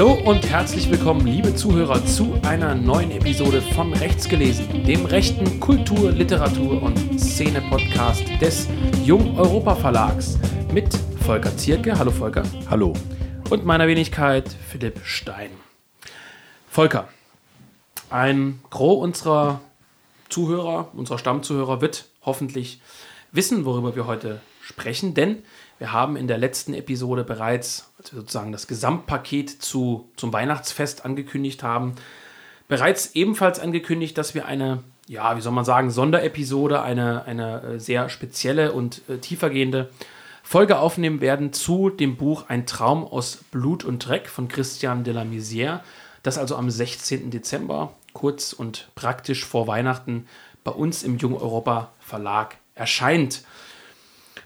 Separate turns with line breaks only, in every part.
Hallo und herzlich willkommen, liebe Zuhörer, zu einer neuen Episode von Rechts gelesen, dem rechten Kultur-, Literatur- und Szene-Podcast des Jung Europa Verlags mit Volker Zierke. Hallo Volker.
Hallo.
Und meiner Wenigkeit Philipp Stein. Volker, ein Gros unserer Zuhörer, unserer Stammzuhörer wird hoffentlich wissen, worüber wir heute sprechen, denn wir haben in der letzten Episode bereits, als wir sozusagen das Gesamtpaket zu, zum Weihnachtsfest angekündigt haben, bereits ebenfalls angekündigt, dass wir eine, ja, wie soll man sagen, Sonderepisode, eine, eine äh, sehr spezielle und äh, tiefergehende Folge aufnehmen werden zu dem Buch Ein Traum aus Blut und Dreck von Christian de la Misière, das also am 16. Dezember, kurz und praktisch vor Weihnachten, bei uns im Jung Europa Verlag erscheint.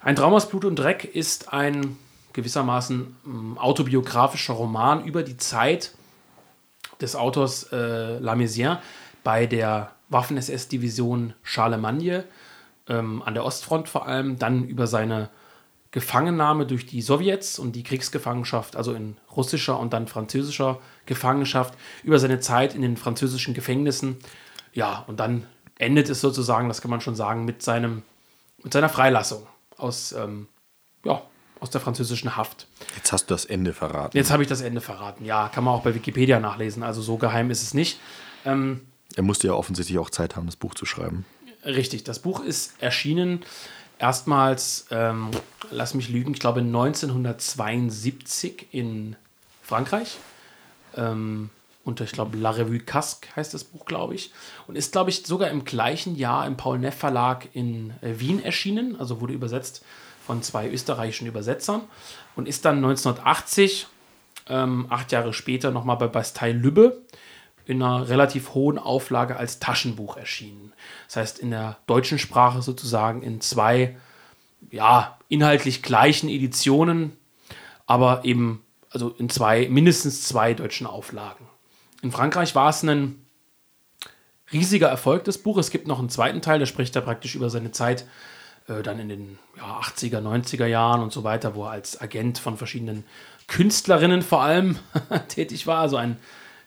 Ein Traum aus Blut und Dreck ist ein gewissermaßen ähm, autobiografischer Roman über die Zeit des Autors äh, La Misière bei der Waffen-SS-Division Charlemagne ähm, an der Ostfront vor allem, dann über seine Gefangennahme durch die Sowjets und die Kriegsgefangenschaft, also in russischer und dann französischer Gefangenschaft, über seine Zeit in den französischen Gefängnissen. Ja, und dann endet es sozusagen, das kann man schon sagen, mit, seinem, mit seiner Freilassung aus, ähm, ja, aus der französischen Haft.
Jetzt hast du das Ende verraten.
Jetzt habe ich das Ende verraten. Ja, kann man auch bei Wikipedia nachlesen. Also so geheim ist es nicht. Ähm,
er musste ja offensichtlich auch Zeit haben, das Buch zu schreiben.
Richtig, das Buch ist erschienen erstmals, ähm, lass mich lügen, ich glaube 1972 in Frankreich. Ähm, unter, ich glaube, La Revue Casque heißt das Buch, glaube ich. Und ist, glaube ich, sogar im gleichen Jahr im Paul Neff Verlag in äh, Wien erschienen. Also wurde übersetzt von zwei österreichischen Übersetzern. Und ist dann 1980, ähm, acht Jahre später, nochmal bei Bastei Lübbe in einer relativ hohen Auflage als Taschenbuch erschienen. Das heißt, in der deutschen Sprache sozusagen in zwei, ja, inhaltlich gleichen Editionen, aber eben, also in zwei, mindestens zwei deutschen Auflagen. In Frankreich war es ein riesiger Erfolg des Buches. Es gibt noch einen zweiten Teil, der spricht da praktisch über seine Zeit äh, dann in den ja, 80er, 90er Jahren und so weiter, wo er als Agent von verschiedenen Künstlerinnen vor allem tätig war. Also ein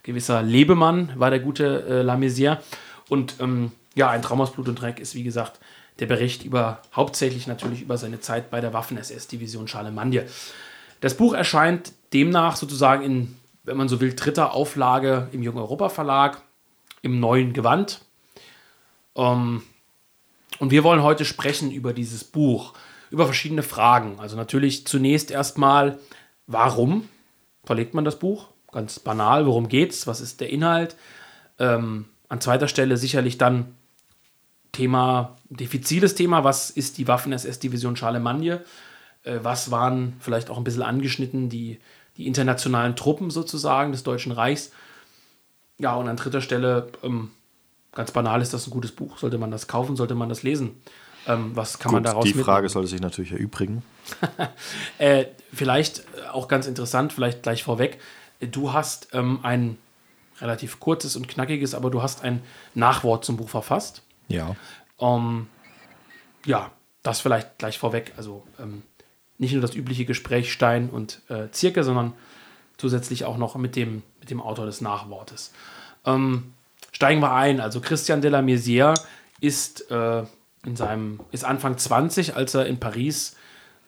gewisser Lebemann war der gute äh, La. Und ähm, ja, ein Traum aus Blut und Dreck ist, wie gesagt, der Bericht über, hauptsächlich natürlich über seine Zeit bei der Waffen-SS-Division Charlemagne. Das Buch erscheint demnach sozusagen in wenn man so will, dritter Auflage im Jung Europa Verlag im neuen Gewand. Ähm, und wir wollen heute sprechen über dieses Buch, über verschiedene Fragen. Also natürlich zunächst erstmal, warum verlegt man das Buch? Ganz banal, worum geht's? Was ist der Inhalt? Ähm, an zweiter Stelle sicherlich dann Thema, diffiziles Thema, was ist die Waffen-SS-Division Charlemagne? Äh, was waren vielleicht auch ein bisschen angeschnitten die die internationalen Truppen sozusagen des Deutschen Reichs. Ja, und an dritter Stelle, ähm, ganz banal ist das ein gutes Buch. Sollte man das kaufen, sollte man das lesen? Ähm, was kann Gut, man daraus
Die Frage mitnehmen? sollte sich natürlich erübrigen.
äh, vielleicht auch ganz interessant, vielleicht gleich vorweg. Du hast ähm, ein relativ kurzes und knackiges, aber du hast ein Nachwort zum Buch verfasst.
Ja.
Ähm, ja, das vielleicht gleich vorweg. Also ähm, nicht nur das übliche Gespräch Stein und äh, Zirke, sondern zusätzlich auch noch mit dem, mit dem Autor des Nachwortes. Ähm, steigen wir ein. Also Christian de la Maizière ist, äh, in seinem, ist Anfang 20, als er in Paris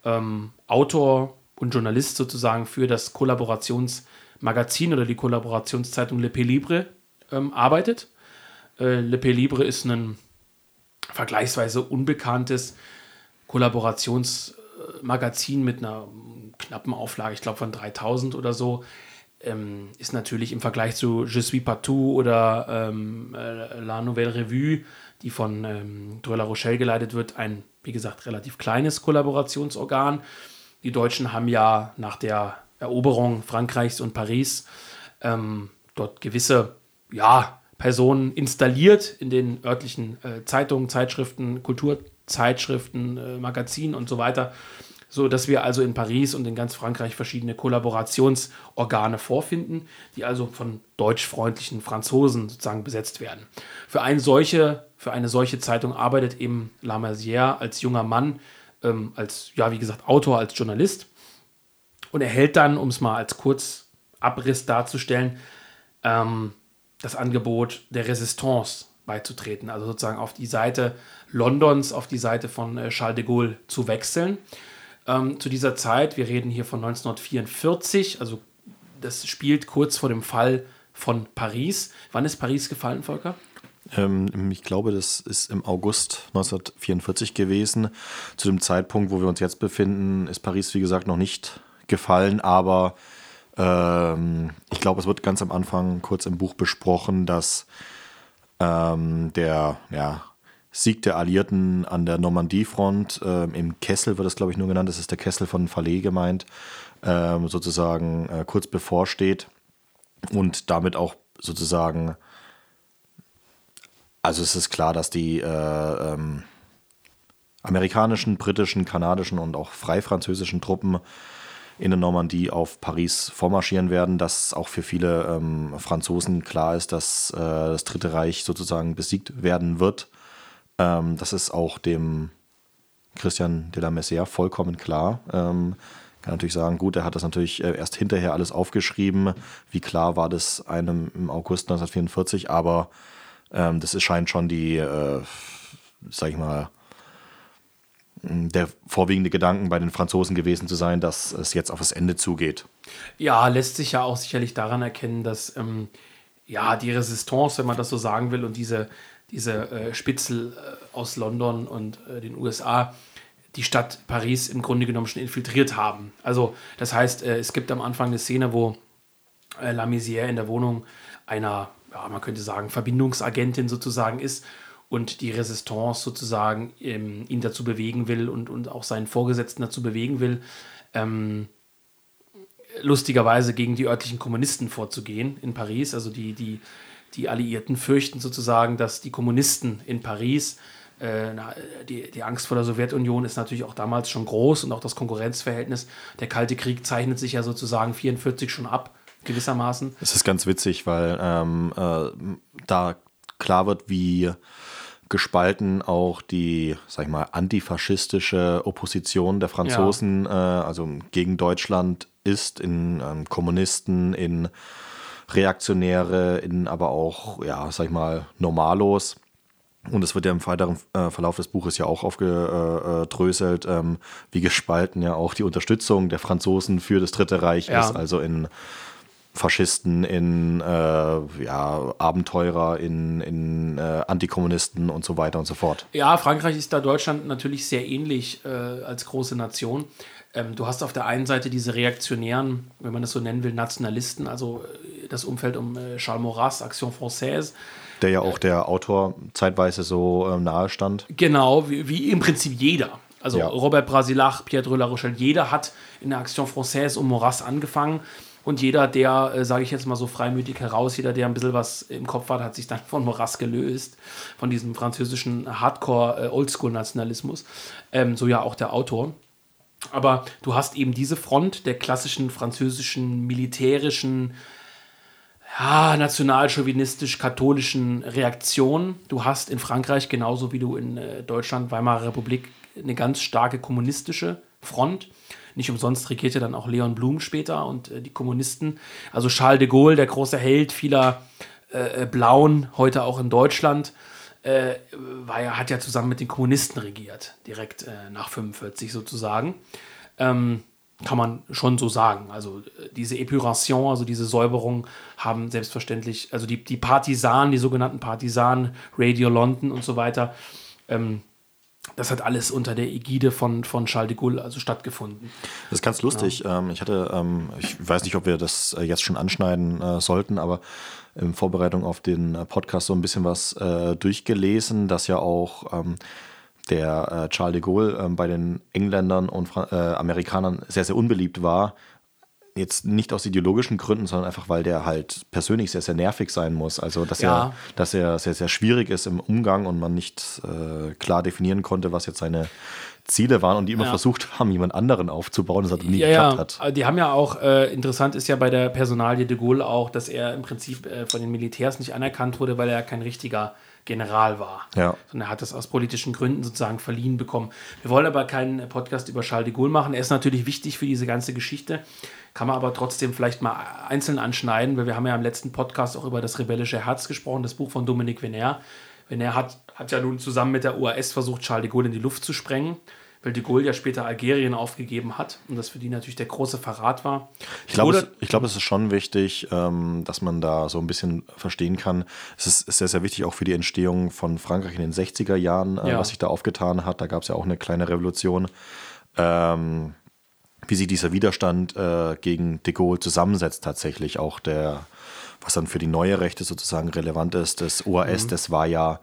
ähm, Autor und Journalist sozusagen für das Kollaborationsmagazin oder die Kollaborationszeitung Le Pays Libre ähm, arbeitet. Äh, Le Pays Libre ist ein vergleichsweise unbekanntes Kollaborations- Magazin mit einer knappen Auflage, ich glaube von 3000 oder so, ähm, ist natürlich im Vergleich zu Je suis partout oder ähm, äh, La Nouvelle Revue, die von ähm, Dreux Rochelle geleitet wird, ein, wie gesagt, relativ kleines Kollaborationsorgan. Die Deutschen haben ja nach der Eroberung Frankreichs und Paris ähm, dort gewisse, ja, Personen installiert in den örtlichen äh, Zeitungen, Zeitschriften, Kulturzeitschriften, äh, Magazinen und so weiter, so dass wir also in Paris und in ganz Frankreich verschiedene Kollaborationsorgane vorfinden, die also von deutschfreundlichen Franzosen sozusagen besetzt werden. Für eine solche, für eine solche Zeitung arbeitet eben Lamarzière als junger Mann, ähm, als, ja, wie gesagt, Autor, als Journalist und erhält dann, um es mal als kurz Abriss darzustellen, ähm, das Angebot der Resistance beizutreten, also sozusagen auf die Seite Londons, auf die Seite von äh, Charles de Gaulle zu wechseln. Ähm, zu dieser Zeit, wir reden hier von 1944, also das spielt kurz vor dem Fall von Paris. Wann ist Paris gefallen, Volker?
Ähm, ich glaube, das ist im August 1944 gewesen. Zu dem Zeitpunkt, wo wir uns jetzt befinden, ist Paris, wie gesagt, noch nicht gefallen, aber ähm, ich glaube, es wird ganz am Anfang kurz im Buch besprochen, dass ähm, der ja, Sieg der Alliierten an der Normandiefront äh, im Kessel wird es, glaube ich, nur genannt, das ist der Kessel von Falais gemeint, äh, sozusagen äh, kurz bevorsteht und damit auch sozusagen, also es ist klar, dass die äh, ähm, amerikanischen, britischen, kanadischen und auch freifranzösischen Truppen in der Normandie auf Paris vormarschieren werden, dass auch für viele ähm, Franzosen klar ist, dass äh, das Dritte Reich sozusagen besiegt werden wird. Ähm, das ist auch dem Christian de la Messière vollkommen klar. Ähm, kann natürlich sagen, gut, er hat das natürlich äh, erst hinterher alles aufgeschrieben. Wie klar war das einem im August 1944, aber ähm, das scheint schon die, äh, sag ich mal, der vorwiegende Gedanken bei den Franzosen gewesen zu sein, dass es jetzt auf das Ende zugeht.
Ja, lässt sich ja auch sicherlich daran erkennen, dass ähm, ja die Resistance, wenn man das so sagen will, und diese, diese äh, Spitzel äh, aus London und äh, den USA die Stadt Paris im Grunde genommen schon infiltriert haben. Also das heißt, äh, es gibt am Anfang eine Szene, wo äh, La Misière in der Wohnung einer, ja, man könnte sagen, Verbindungsagentin sozusagen ist und die Resistance sozusagen ähm, ihn dazu bewegen will und, und auch seinen Vorgesetzten dazu bewegen will, ähm, lustigerweise gegen die örtlichen Kommunisten vorzugehen in Paris. Also die, die, die Alliierten fürchten sozusagen, dass die Kommunisten in Paris äh, die, die Angst vor der Sowjetunion ist natürlich auch damals schon groß und auch das Konkurrenzverhältnis. Der Kalte Krieg zeichnet sich ja sozusagen 44 schon ab, gewissermaßen.
Es ist ganz witzig, weil ähm, äh, da klar wird, wie gespalten auch die, sag ich mal, antifaschistische Opposition der Franzosen, ja. äh, also gegen Deutschland ist, in ähm, Kommunisten, in Reaktionäre, in aber auch, ja, sag ich mal, Normalos. Und es wird ja im weiteren äh, Verlauf des Buches ja auch aufgedröselt, ähm, wie gespalten ja auch die Unterstützung der Franzosen für das Dritte Reich ja. ist. Also in Faschisten, in äh, ja, Abenteurer, in, in äh, Antikommunisten und so weiter und so fort.
Ja, Frankreich ist da Deutschland natürlich sehr ähnlich äh, als große Nation. Ähm, du hast auf der einen Seite diese reaktionären, wenn man das so nennen will, Nationalisten, also äh, das Umfeld um äh, Charles Maurras, Action Française
der ja auch der Autor zeitweise so ähm, nahe stand.
Genau, wie, wie, im Prinzip jeder. Also ja. Robert Brasilach, Pierre La Rochelle, jeder hat in der Action Française um Moras angefangen. Und jeder, der, äh, sage ich jetzt mal so freimütig heraus, jeder, der ein bisschen was im Kopf hat, hat sich dann von Moras gelöst, von diesem französischen Hardcore-Oldschool-Nationalismus. Äh, ähm, so ja auch der Autor. Aber du hast eben diese Front der klassischen französischen militärischen ja, nationalchauvinistisch-katholischen Reaktion. Du hast in Frankreich, genauso wie du in äh, Deutschland, Weimarer Republik, eine ganz starke kommunistische Front. Nicht umsonst regierte dann auch Leon Blum später und äh, die Kommunisten. Also Charles de Gaulle, der große Held vieler äh, äh Blauen, heute auch in Deutschland, äh, war ja, hat ja zusammen mit den Kommunisten regiert, direkt äh, nach 45 sozusagen. Ähm, kann man schon so sagen. Also äh, diese Epuration, also diese Säuberung haben selbstverständlich, also die, die Partisanen, die sogenannten Partisanen, Radio London und so weiter, ähm, das hat alles unter der Ägide von, von Charles de Gaulle also stattgefunden.
Das ist ganz lustig. Ja. Ähm, ich hatte, ähm, ich weiß nicht, ob wir das äh, jetzt schon anschneiden äh, sollten, aber in Vorbereitung auf den Podcast so ein bisschen was durchgelesen, dass ja auch ähm, der äh, Charles de Gaulle äh, bei den Engländern und äh, Amerikanern sehr, sehr unbeliebt war. Jetzt nicht aus ideologischen Gründen, sondern einfach, weil der halt persönlich sehr, sehr nervig sein muss. Also, dass, ja. er, dass er sehr, sehr schwierig ist im Umgang und man nicht äh, klar definieren konnte, was jetzt seine Ziele waren und die immer ja. versucht haben, jemand anderen aufzubauen, das hat nie
ja, geklappt hat. Die haben ja auch, äh, interessant ist ja bei der Personalie de Gaulle auch, dass er im Prinzip äh, von den Militärs nicht anerkannt wurde, weil er kein richtiger General war.
Ja.
Sondern er hat das aus politischen Gründen sozusagen verliehen bekommen. Wir wollen aber keinen Podcast über Charles de Gaulle machen. Er ist natürlich wichtig für diese ganze Geschichte. Kann man aber trotzdem vielleicht mal einzeln anschneiden, weil wir haben ja im letzten Podcast auch über das rebellische Herz gesprochen, das Buch von Dominique Venner. Venner hat, hat ja nun zusammen mit der UAS versucht, Charles de Gaulle in die Luft zu sprengen weil de Gaulle ja später Algerien aufgegeben hat und das für die natürlich der große Verrat war.
Ich glaube, es, ich glaube, es ist schon wichtig, ähm, dass man da so ein bisschen verstehen kann. Es ist, ist sehr, sehr wichtig auch für die Entstehung von Frankreich in den 60er Jahren, äh, ja. was sich da aufgetan hat. Da gab es ja auch eine kleine Revolution. Ähm, wie sich dieser Widerstand äh, gegen de Gaulle zusammensetzt, tatsächlich auch der, was dann für die neue Rechte sozusagen relevant ist. Das OAS, mhm. das war ja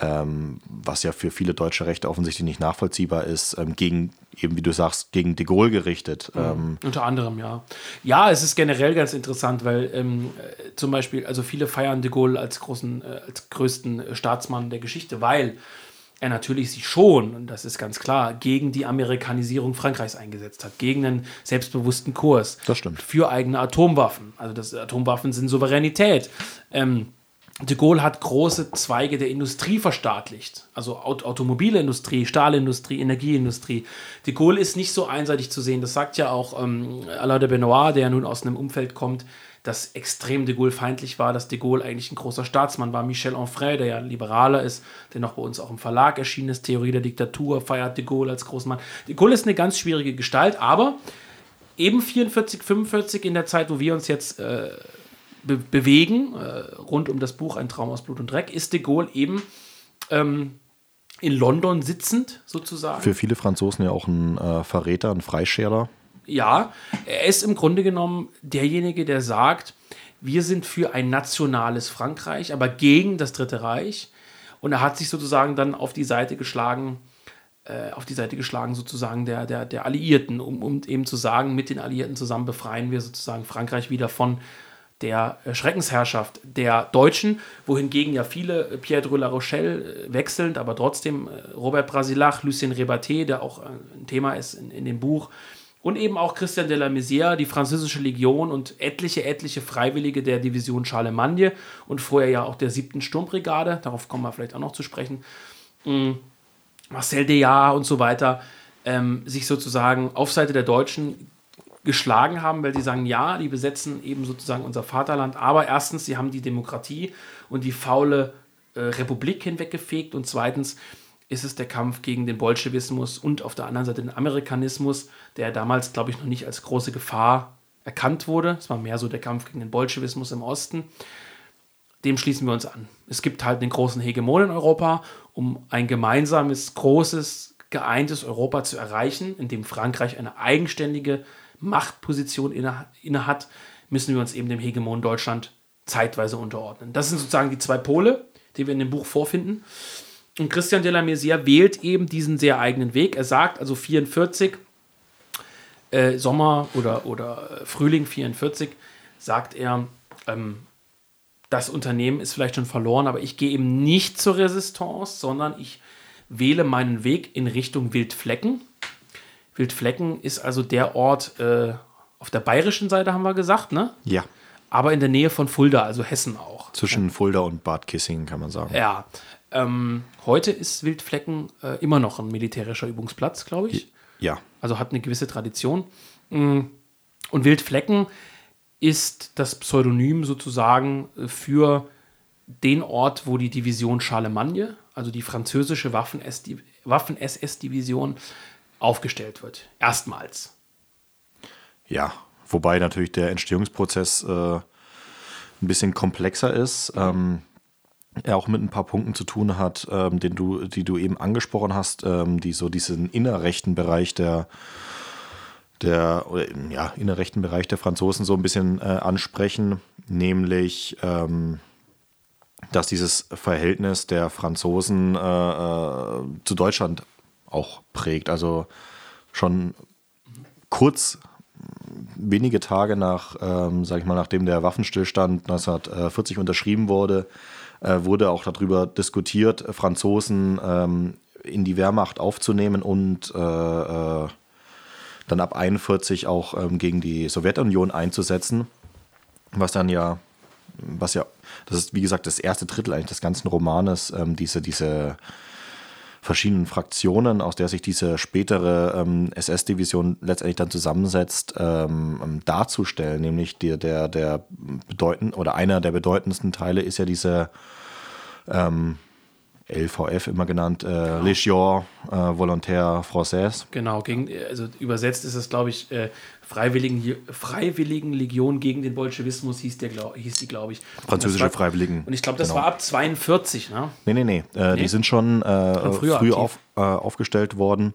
ähm, was ja für viele deutsche Rechte offensichtlich nicht nachvollziehbar ist, ähm, gegen, eben wie du sagst, gegen de Gaulle gerichtet.
Mhm. Ähm, Unter anderem, ja. Ja, es ist generell ganz interessant, weil ähm, äh, zum Beispiel, also viele feiern de Gaulle als, großen, äh, als größten äh, Staatsmann der Geschichte, weil er natürlich sich schon, und das ist ganz klar, gegen die Amerikanisierung Frankreichs eingesetzt hat, gegen einen selbstbewussten Kurs.
Das stimmt.
Für eigene Atomwaffen. Also das Atomwaffen sind Souveränität. Ähm, De Gaulle hat große Zweige der Industrie verstaatlicht, also Aut Automobilindustrie, Stahlindustrie, Energieindustrie. De Gaulle ist nicht so einseitig zu sehen. Das sagt ja auch ähm, Alain de Benoit, der nun aus einem Umfeld kommt, das extrem de Gaulle feindlich war, dass de Gaulle eigentlich ein großer Staatsmann war. Michel Onfray, der ja Liberaler ist, der noch bei uns auch im Verlag erschienen ist, Theorie der Diktatur, feiert de Gaulle als großen Mann. De Gaulle ist eine ganz schwierige Gestalt, aber eben 44, 45 in der Zeit, wo wir uns jetzt äh, be bewegen, äh, rund um das Buch Ein Traum aus Blut und Dreck, ist de Gaulle eben ähm, in London sitzend sozusagen.
Für viele Franzosen ja auch ein äh, Verräter, ein Freischerer.
Ja, er ist im Grunde genommen derjenige, der sagt, wir sind für ein nationales Frankreich, aber gegen das Dritte Reich. Und er hat sich sozusagen dann auf die Seite geschlagen, äh, auf die Seite geschlagen sozusagen der, der, der Alliierten, um, um eben zu sagen, mit den Alliierten zusammen befreien wir sozusagen Frankreich wieder von, der äh, Schreckensherrschaft der Deutschen, wohingegen ja viele äh, Pierre de la Rochelle äh, wechselnd, aber trotzdem Robert Brasilach, Lucien Rebaté, der auch ein Thema ist in, in dem Buch, und eben auch Christian de la Maizière, die französische Legion und etliche, etliche Freiwillige der Division Charlemagne und vorher ja auch der siebten Sturmbrigade, darauf kommen wir vielleicht auch noch zu sprechen, mm, Marcel Deillard und so weiter, ähm, sich sozusagen auf Seite der Deutschen geschlagen haben, weil sie sagen, ja, die besetzen eben sozusagen unser Vaterland, aber erstens, sie haben die Demokratie und die faule äh, Republik hinweggefegt. Und zweitens ist es der Kampf gegen den Bolschewismus und auf der anderen Seite den Amerikanismus, der damals, glaube ich, noch nicht als große Gefahr erkannt wurde. Es war mehr so der Kampf gegen den Bolschewismus im Osten. Dem schließen wir uns an. Es gibt halt den großen Hegemon in Europa, um ein gemeinsames, großes, geeintes Europa zu erreichen, in dem Frankreich eine eigenständige Machtposition inne, inne müssen wir uns eben dem Hegemon Deutschland zeitweise unterordnen. Das sind sozusagen die zwei Pole, die wir in dem Buch vorfinden. Und Christian de la Maizière wählt eben diesen sehr eigenen Weg. Er sagt also 44, äh, Sommer oder, oder Frühling 44, sagt er, ähm, das Unternehmen ist vielleicht schon verloren, aber ich gehe eben nicht zur Resistance, sondern ich wähle meinen Weg in Richtung Wildflecken. Wildflecken ist also der Ort äh, auf der bayerischen Seite, haben wir gesagt, ne?
Ja.
Aber in der Nähe von Fulda, also Hessen auch.
Zwischen ja. Fulda und Bad Kissingen, kann man sagen.
Ja. Ähm, heute ist Wildflecken äh, immer noch ein militärischer Übungsplatz, glaube ich.
Ja.
Also hat eine gewisse Tradition. Mm. Und Wildflecken ist das Pseudonym sozusagen äh, für den Ort, wo die Division Charlemagne, also die französische Waffen-SS-Division, aufgestellt wird. Erstmals.
Ja, wobei natürlich der Entstehungsprozess äh, ein bisschen komplexer ist. Ähm, er auch mit ein paar Punkten zu tun hat, ähm, den du, die du eben angesprochen hast, ähm, die so diesen innerrechten Bereich der, der oder, ja, innerrechten Bereich der Franzosen so ein bisschen äh, ansprechen, nämlich ähm, dass dieses Verhältnis der Franzosen äh, äh, zu Deutschland auch prägt. Also schon kurz, wenige Tage nach, ähm, sag ich mal, nachdem der Waffenstillstand 1940 unterschrieben wurde, wurde auch darüber diskutiert, Franzosen ähm, in die Wehrmacht aufzunehmen und äh, äh, dann ab 41 auch ähm, gegen die Sowjetunion einzusetzen, was dann ja, was ja, das ist wie gesagt das erste Drittel eigentlich des ganzen Romanes, ähm, diese, diese verschiedenen Fraktionen, aus der sich diese spätere ähm, SS-Division letztendlich dann zusammensetzt, ähm, darzustellen. Nämlich der, der, der bedeutend oder einer der bedeutendsten Teile ist ja diese ähm, LVF immer genannt, äh, genau. Légion äh, Volontaire Française.
Genau, gegen, also übersetzt ist es, glaube ich, äh, Freiwilligen, Freiwilligen Legion gegen den Bolschewismus hieß, der, glaub, hieß die, glaube ich.
Französische war, Freiwilligen.
Und ich glaube, das genau. war ab 42, ne?
Nee, nee, nee. Äh, nee? Die sind schon äh, früh auf, äh, aufgestellt worden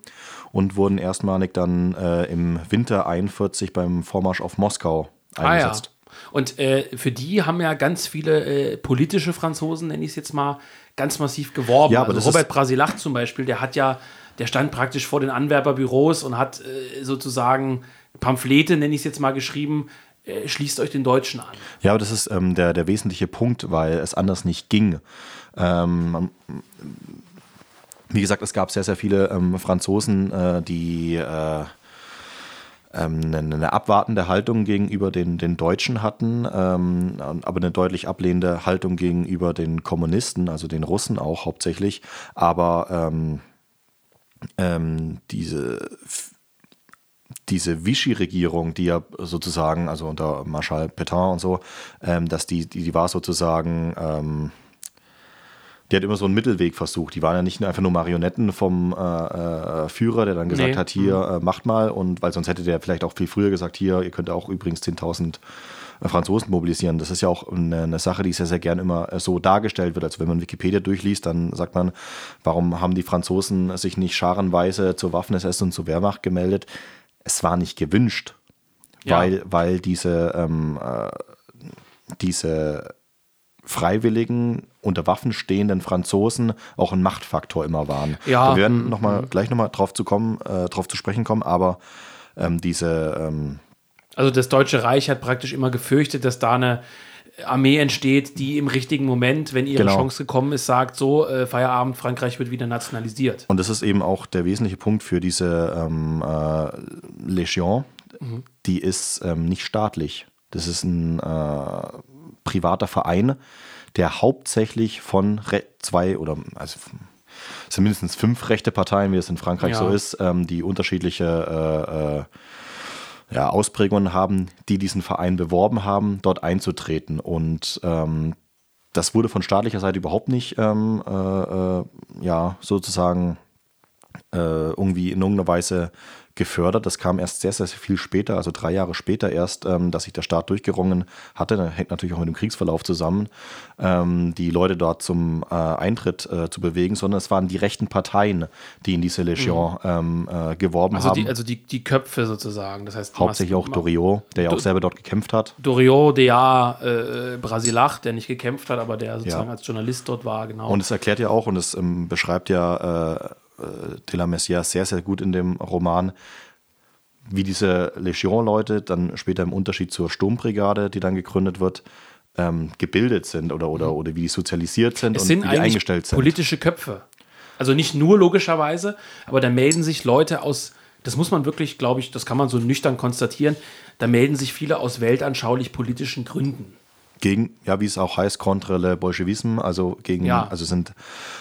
und wurden erstmalig dann äh, im Winter 41 beim Vormarsch auf Moskau eingesetzt.
Ah, ja. Und äh, für die haben ja ganz viele politische Franzosen, nenne ich es jetzt mal, ganz massiv geworben. Ja, aber also Robert Brasilach zum Beispiel, der hat ja, der stand praktisch vor den Anwerberbüros und hat äh, sozusagen Pamphlete, nenne ich es jetzt mal, geschrieben, äh, schließt euch den Deutschen an.
Ja, aber das ist ähm, der, der wesentliche Punkt, weil es anders nicht ging. Ähm, wie gesagt, es gab sehr, sehr viele ähm, Franzosen, äh, die äh, eine, eine, abwartende Haltung gegenüber den, den Deutschen hatten, ähm, aber eine deutlich ablehnende Haltung gegenüber den Kommunisten, also den Russen auch hauptsächlich. Aber ähm, ähm diese diese Vichy-Regierung, die ja sozusagen, also unter Marschall Pétain und so, ähm, dass die, die, die war sozusagen, ähm, die hat immer so einen Mittelweg versucht. Die waren ja nicht einfach nur Marionetten vom äh, äh, Führer, der dann gesagt nee. hat, hier, äh, macht mal. Und weil sonst hätte der vielleicht auch viel früher gesagt, hier, ihr könnt auch übrigens 10.000 äh, Franzosen mobilisieren. Das ist ja auch eine, eine, Sache, die sehr, sehr gern immer äh, so dargestellt wird. Also wenn man Wikipedia durchliest, dann sagt man, warum haben die Franzosen sich nicht scharenweise zur Waffen-SS und zur Wehrmacht gemeldet? es war nicht gewünscht, ja. weil, weil diese, ähm, äh, diese Freiwilligen unter Waffen stehenden Franzosen auch ein Machtfaktor immer waren. Ja. Wir werden noch mal, mhm. gleich nochmal drauf zu kommen, äh, drauf zu sprechen kommen, aber ähm, diese ähm
also das Deutsche Reich hat praktisch immer gefürchtet, dass da eine Armee entsteht, die im richtigen Moment, wenn ihre genau. Chance gekommen ist, sagt, so, äh, Feierabend, Frankreich wird wieder nationalisiert.
Und das ist eben auch der wesentliche Punkt für diese ähm, äh, Legion. Mhm. Die ist ähm, nicht staatlich. Das ist ein äh, privater Verein, der hauptsächlich von zwei oder also es sind mindestens fünf rechte Parteien, wie es in Frankreich ja. so ist, ähm, die unterschiedliche äh, äh, ja, Ausprägungen haben, die diesen Verein beworben haben, dort einzutreten. Und ähm, das wurde von staatlicher Seite überhaupt nicht ähm, äh, äh, ja, sozusagen äh, irgendwie in irgendeiner Weise gefördert. Das kam erst sehr, sehr viel später, also drei Jahre später erst, ähm, dass sich der Staat durchgerungen hatte. Das hängt natürlich auch mit dem Kriegsverlauf zusammen, ähm, die Leute dort zum äh, Eintritt äh, zu bewegen, sondern es waren die rechten Parteien, die in diese Legion mhm. ähm, äh, geworben
also
haben.
Die, also die, die Köpfe sozusagen. Das heißt,
Hauptsächlich auch Doriot, der ja auch selber dort gekämpft hat.
Doriot, der äh, Brasilach, der nicht gekämpft hat, aber der sozusagen ja. als Journalist dort war, genau.
Und es erklärt ja auch und es ähm, beschreibt ja äh, äh, de la Messia sehr, sehr gut in dem Roman, wie diese Legion-Leute dann später im Unterschied zur Sturmbrigade, die dann gegründet wird, ähm, gebildet sind oder, oder, mhm. oder wie die sozialisiert sind
es
und
sind
wie die eingestellt sind.
Politische Köpfe. Also nicht nur logischerweise, aber da melden sich Leute aus, das muss man wirklich, glaube ich, das kann man so nüchtern konstatieren, da melden sich viele aus weltanschaulich politischen Gründen
gegen, ja, wie es auch heißt, contre le Bolschewisme, also gegen, ja. also sind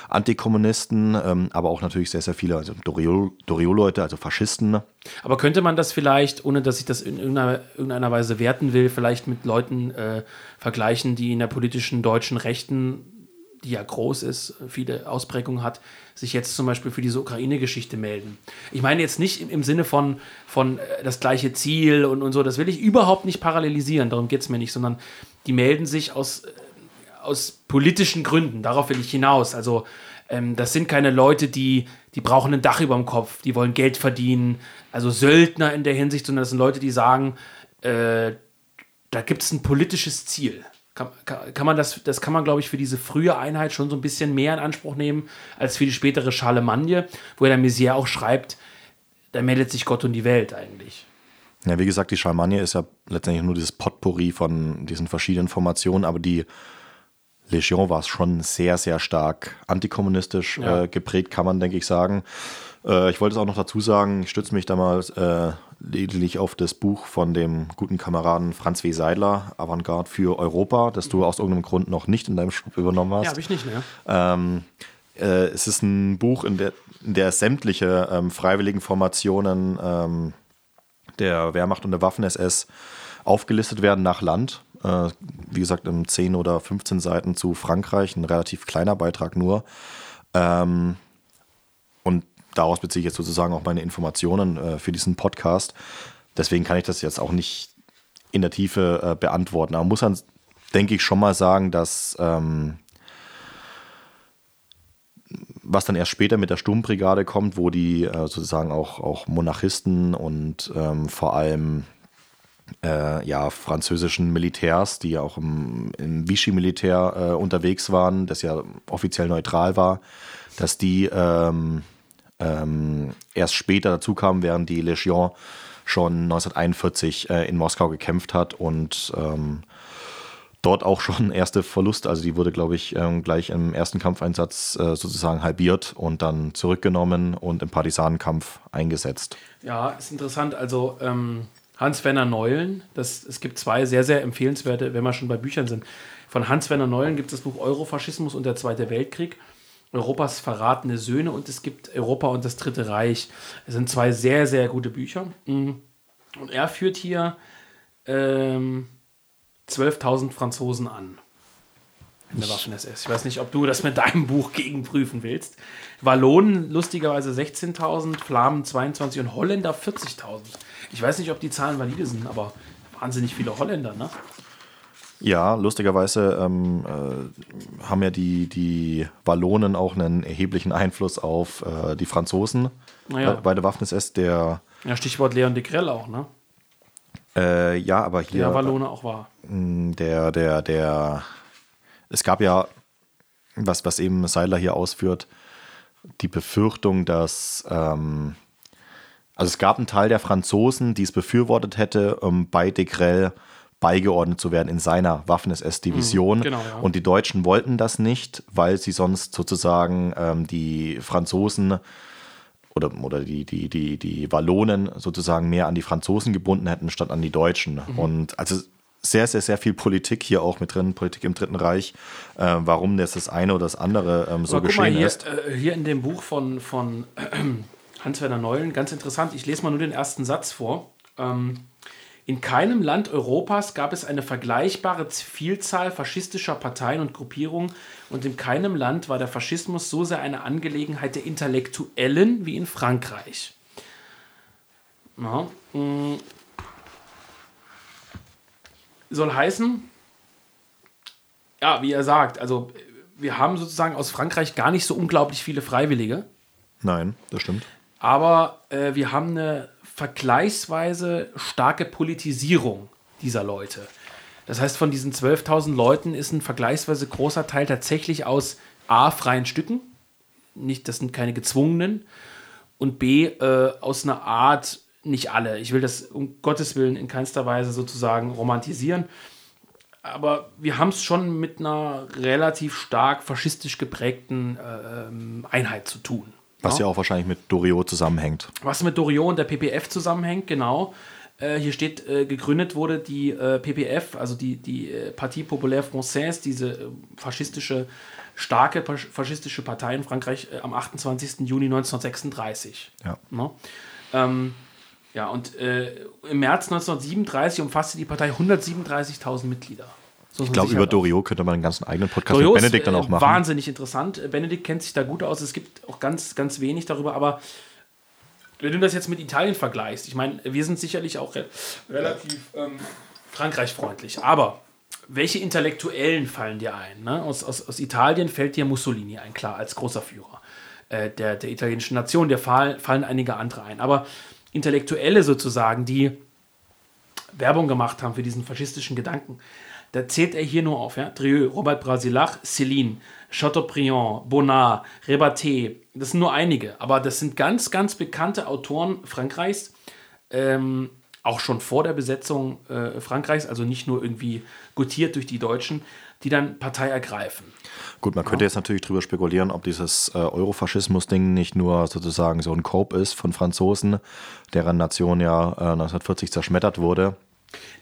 Antikommunisten, ähm, aber auch natürlich sehr, sehr viele, also Doriot-Leute, also Faschisten.
Aber könnte man das vielleicht, ohne dass ich das in irgendeiner, irgendeiner Weise werten will, vielleicht mit Leuten äh, vergleichen, die in der politischen deutschen Rechten die ja groß ist, viele Ausprägungen hat, sich jetzt zum Beispiel für diese Ukraine-Geschichte melden. Ich meine jetzt nicht im, im Sinne von, von äh, das gleiche Ziel und, und so, das will ich überhaupt nicht parallelisieren, darum geht es mir nicht, sondern die melden sich aus, äh, aus politischen Gründen, darauf will ich hinaus. Also ähm, das sind keine Leute, die, die brauchen ein Dach über dem Kopf, die wollen Geld verdienen, also Söldner in der Hinsicht, sondern das sind Leute, die sagen, äh, da gibt es ein politisches Ziel. Kann, kann, man das, das kann man, glaube ich, für diese frühe Einheit schon so ein bisschen mehr in Anspruch nehmen als für die spätere Charlemagne, wo er der Messier auch schreibt, da meldet sich Gott und die Welt eigentlich.
Ja, wie gesagt, die Charlemagne ist ja letztendlich nur dieses Potpourri von diesen verschiedenen Formationen, aber die Legion war schon sehr, sehr stark antikommunistisch ja. äh, geprägt, kann man, denke ich, sagen. Äh, ich wollte es auch noch dazu sagen, ich stütze mich damals äh, lediglich auf das Buch von dem guten Kameraden Franz W. Seidler, Avantgarde für Europa, das du aus irgendeinem Grund noch nicht in deinem Schub übernommen hast.
Ja, habe ich nicht, ne?
Ähm, äh, es ist ein Buch, in der, in der sämtliche ähm, freiwilligen Formationen ähm, der Wehrmacht und der Waffen-SS aufgelistet werden nach Land. Äh, wie gesagt, in 10 oder 15 Seiten zu Frankreich, ein relativ kleiner Beitrag nur. Ähm, und daraus beziehe ich jetzt sozusagen auch meine Informationen äh, für diesen Podcast. Deswegen kann ich das jetzt auch nicht in der Tiefe äh, beantworten. Aber muss dann, denke ich, schon mal sagen, dass ähm, was dann erst später mit der Sturmbrigade kommt, wo die äh, sozusagen auch, auch Monarchisten und ähm, vor allem äh, ja, französischen Militärs, die ja auch im, im Vichy-Militär äh, unterwegs waren, das ja offiziell neutral war, dass die ähm, ähm, erst später dazu kamen, während die Legion schon 1941 äh, in Moskau gekämpft hat und ähm, dort auch schon erste Verluste. Also die wurde, glaube ich, ähm, gleich im ersten Kampfeinsatz äh, sozusagen halbiert und dann zurückgenommen und im Partisanenkampf eingesetzt.
Ja, ist interessant. Also ähm, Hans-Werner Neulen, das, es gibt zwei sehr, sehr empfehlenswerte, wenn wir schon bei Büchern sind. Von Hans-Werner Neulen gibt es das Buch Eurofaschismus und der Zweite Weltkrieg. Europas verratene Söhne und es gibt Europa und das Dritte Reich. Es sind zwei sehr, sehr gute Bücher. Mhm. Und er führt hier ähm, 12.000 Franzosen an. In der Waffen-SS. Ich weiß nicht, ob du das mit deinem Buch gegenprüfen willst. Wallonen lustigerweise 16.000, Flamen 22 und Holländer 40.000. Ich weiß nicht, ob die Zahlen valide sind, aber wahnsinnig viele Holländer, ne?
Ja, lustigerweise ähm, äh, haben ja die, die Wallonen auch einen erheblichen Einfluss auf äh, die Franzosen
Naja.
bei, der Waffen-SS. Der,
Ja, Stichwort Leon de Grell auch, ne?
Äh, ja, aber hier.
Der Wallone auch war.
der, der, der, es gab ja, was, was eben Seiler hier ausführt, die Befürchtung, dass, ähm, also es gab einen Teil der Franzosen, die es befürwortet hätte, um bei de Grell beigeordnet zu werden in seiner Waffen-SS-Division.
Mhm, genau, ja.
Und die Deutschen wollten das nicht, weil sie sonst sozusagen ähm, die Franzosen oder, oder die, die, die, die Wallonen sozusagen mehr an die Franzosen gebunden hätten, statt an die Deutschen.
Mhm.
Und also sehr, sehr, sehr viel Politik hier auch mit drin, Politik im Dritten Reich, äh, warum das das eine oder das andere ähm, so
guck mal,
geschehen
hier,
ist.
äh, hier in dem Buch von, von Hans-Werner Neulen, ganz interessant, ich lese mal nur den ersten Satz vor. Ähm, in keinem Land Europas gab es eine vergleichbare Vielzahl faschistischer Parteien und Gruppierungen und in keinem Land war der Faschismus so sehr eine Angelegenheit der Intellektuellen wie in Frankreich. Ja, mh. soll heißen, ja, wie er sagt, also wir haben sozusagen aus Frankreich gar nicht so unglaublich viele Freiwillige,
Nein, das stimmt.
aber äh, wir haben eine vergleichsweise starke Politisierung dieser Leute. Das heißt, von diesen 12.000 Leuten ist ein vergleichsweise großer Teil tatsächlich aus A, freien Stücken, nicht, das sind keine gezwungenen, und B, äh, aus einer Art, nicht alle, ich will das um Gottes Willen in keinster Weise sozusagen romantisieren, aber wir haben es schon mit einer relativ stark faschistisch geprägten äh, ähm, Einheit zu tun.
Was ja auch wahrscheinlich mit Doriot zusammenhängt.
Was mit Doriot und der PPF zusammenhängt, genau. Äh, hier steht, äh, gegründet wurde die äh, PPF, also die, die äh, Partie Populaire Française, diese äh, faschistische, starke faschistische Partei in Frankreich äh, am 28. Juni 1936.
Ja.
Ne? Ähm, ja, und im März 1937 umfasste die Partei 137.000 Mitglieder. So
Ich glaube, über Doriot könnte man einen ganzen eigenen Podcast
Doriot
mit Benedikt dann auch
äh,
machen.
Wahnsinnig interessant. Benedikt kennt sich da gut aus. Es gibt auch ganz, ganz wenig darüber, aber wenn du das jetzt mit Italien vergleichst, ich meine, wir sind sicherlich auch re relativ ähm, Frankreich-freundlich, aber welche Intellektuellen fallen dir ein? Ne? Aus, aus, aus Italien fällt dir Mussolini ein, klar, als großer Führer äh, der, der italienischen Nation. Dir fallen, fallen einige andere ein. Aber Intellektuelle sozusagen, die Werbung gemacht haben für diesen faschistischen Gedanken, da zählt er hier nur auf. Ja? Drieux, Robert Brasillach, Céline, Chateaubriand, Bonnard, Rebaté, das sind nur einige, aber das sind ganz, ganz bekannte Autoren Frankreichs, ähm, auch schon vor der Besetzung äh, Frankreichs, also nicht nur irgendwie gutiert durch die Deutschen, die dann Partei ergreifen.
Gut, man könnte jetzt natürlich drüber spekulieren, ob dieses äh, Eurofaschismus-Ding nicht nur sozusagen so ein Cope ist von Franzosen, deren Nation ja äh, 1940 zerschmettert wurde.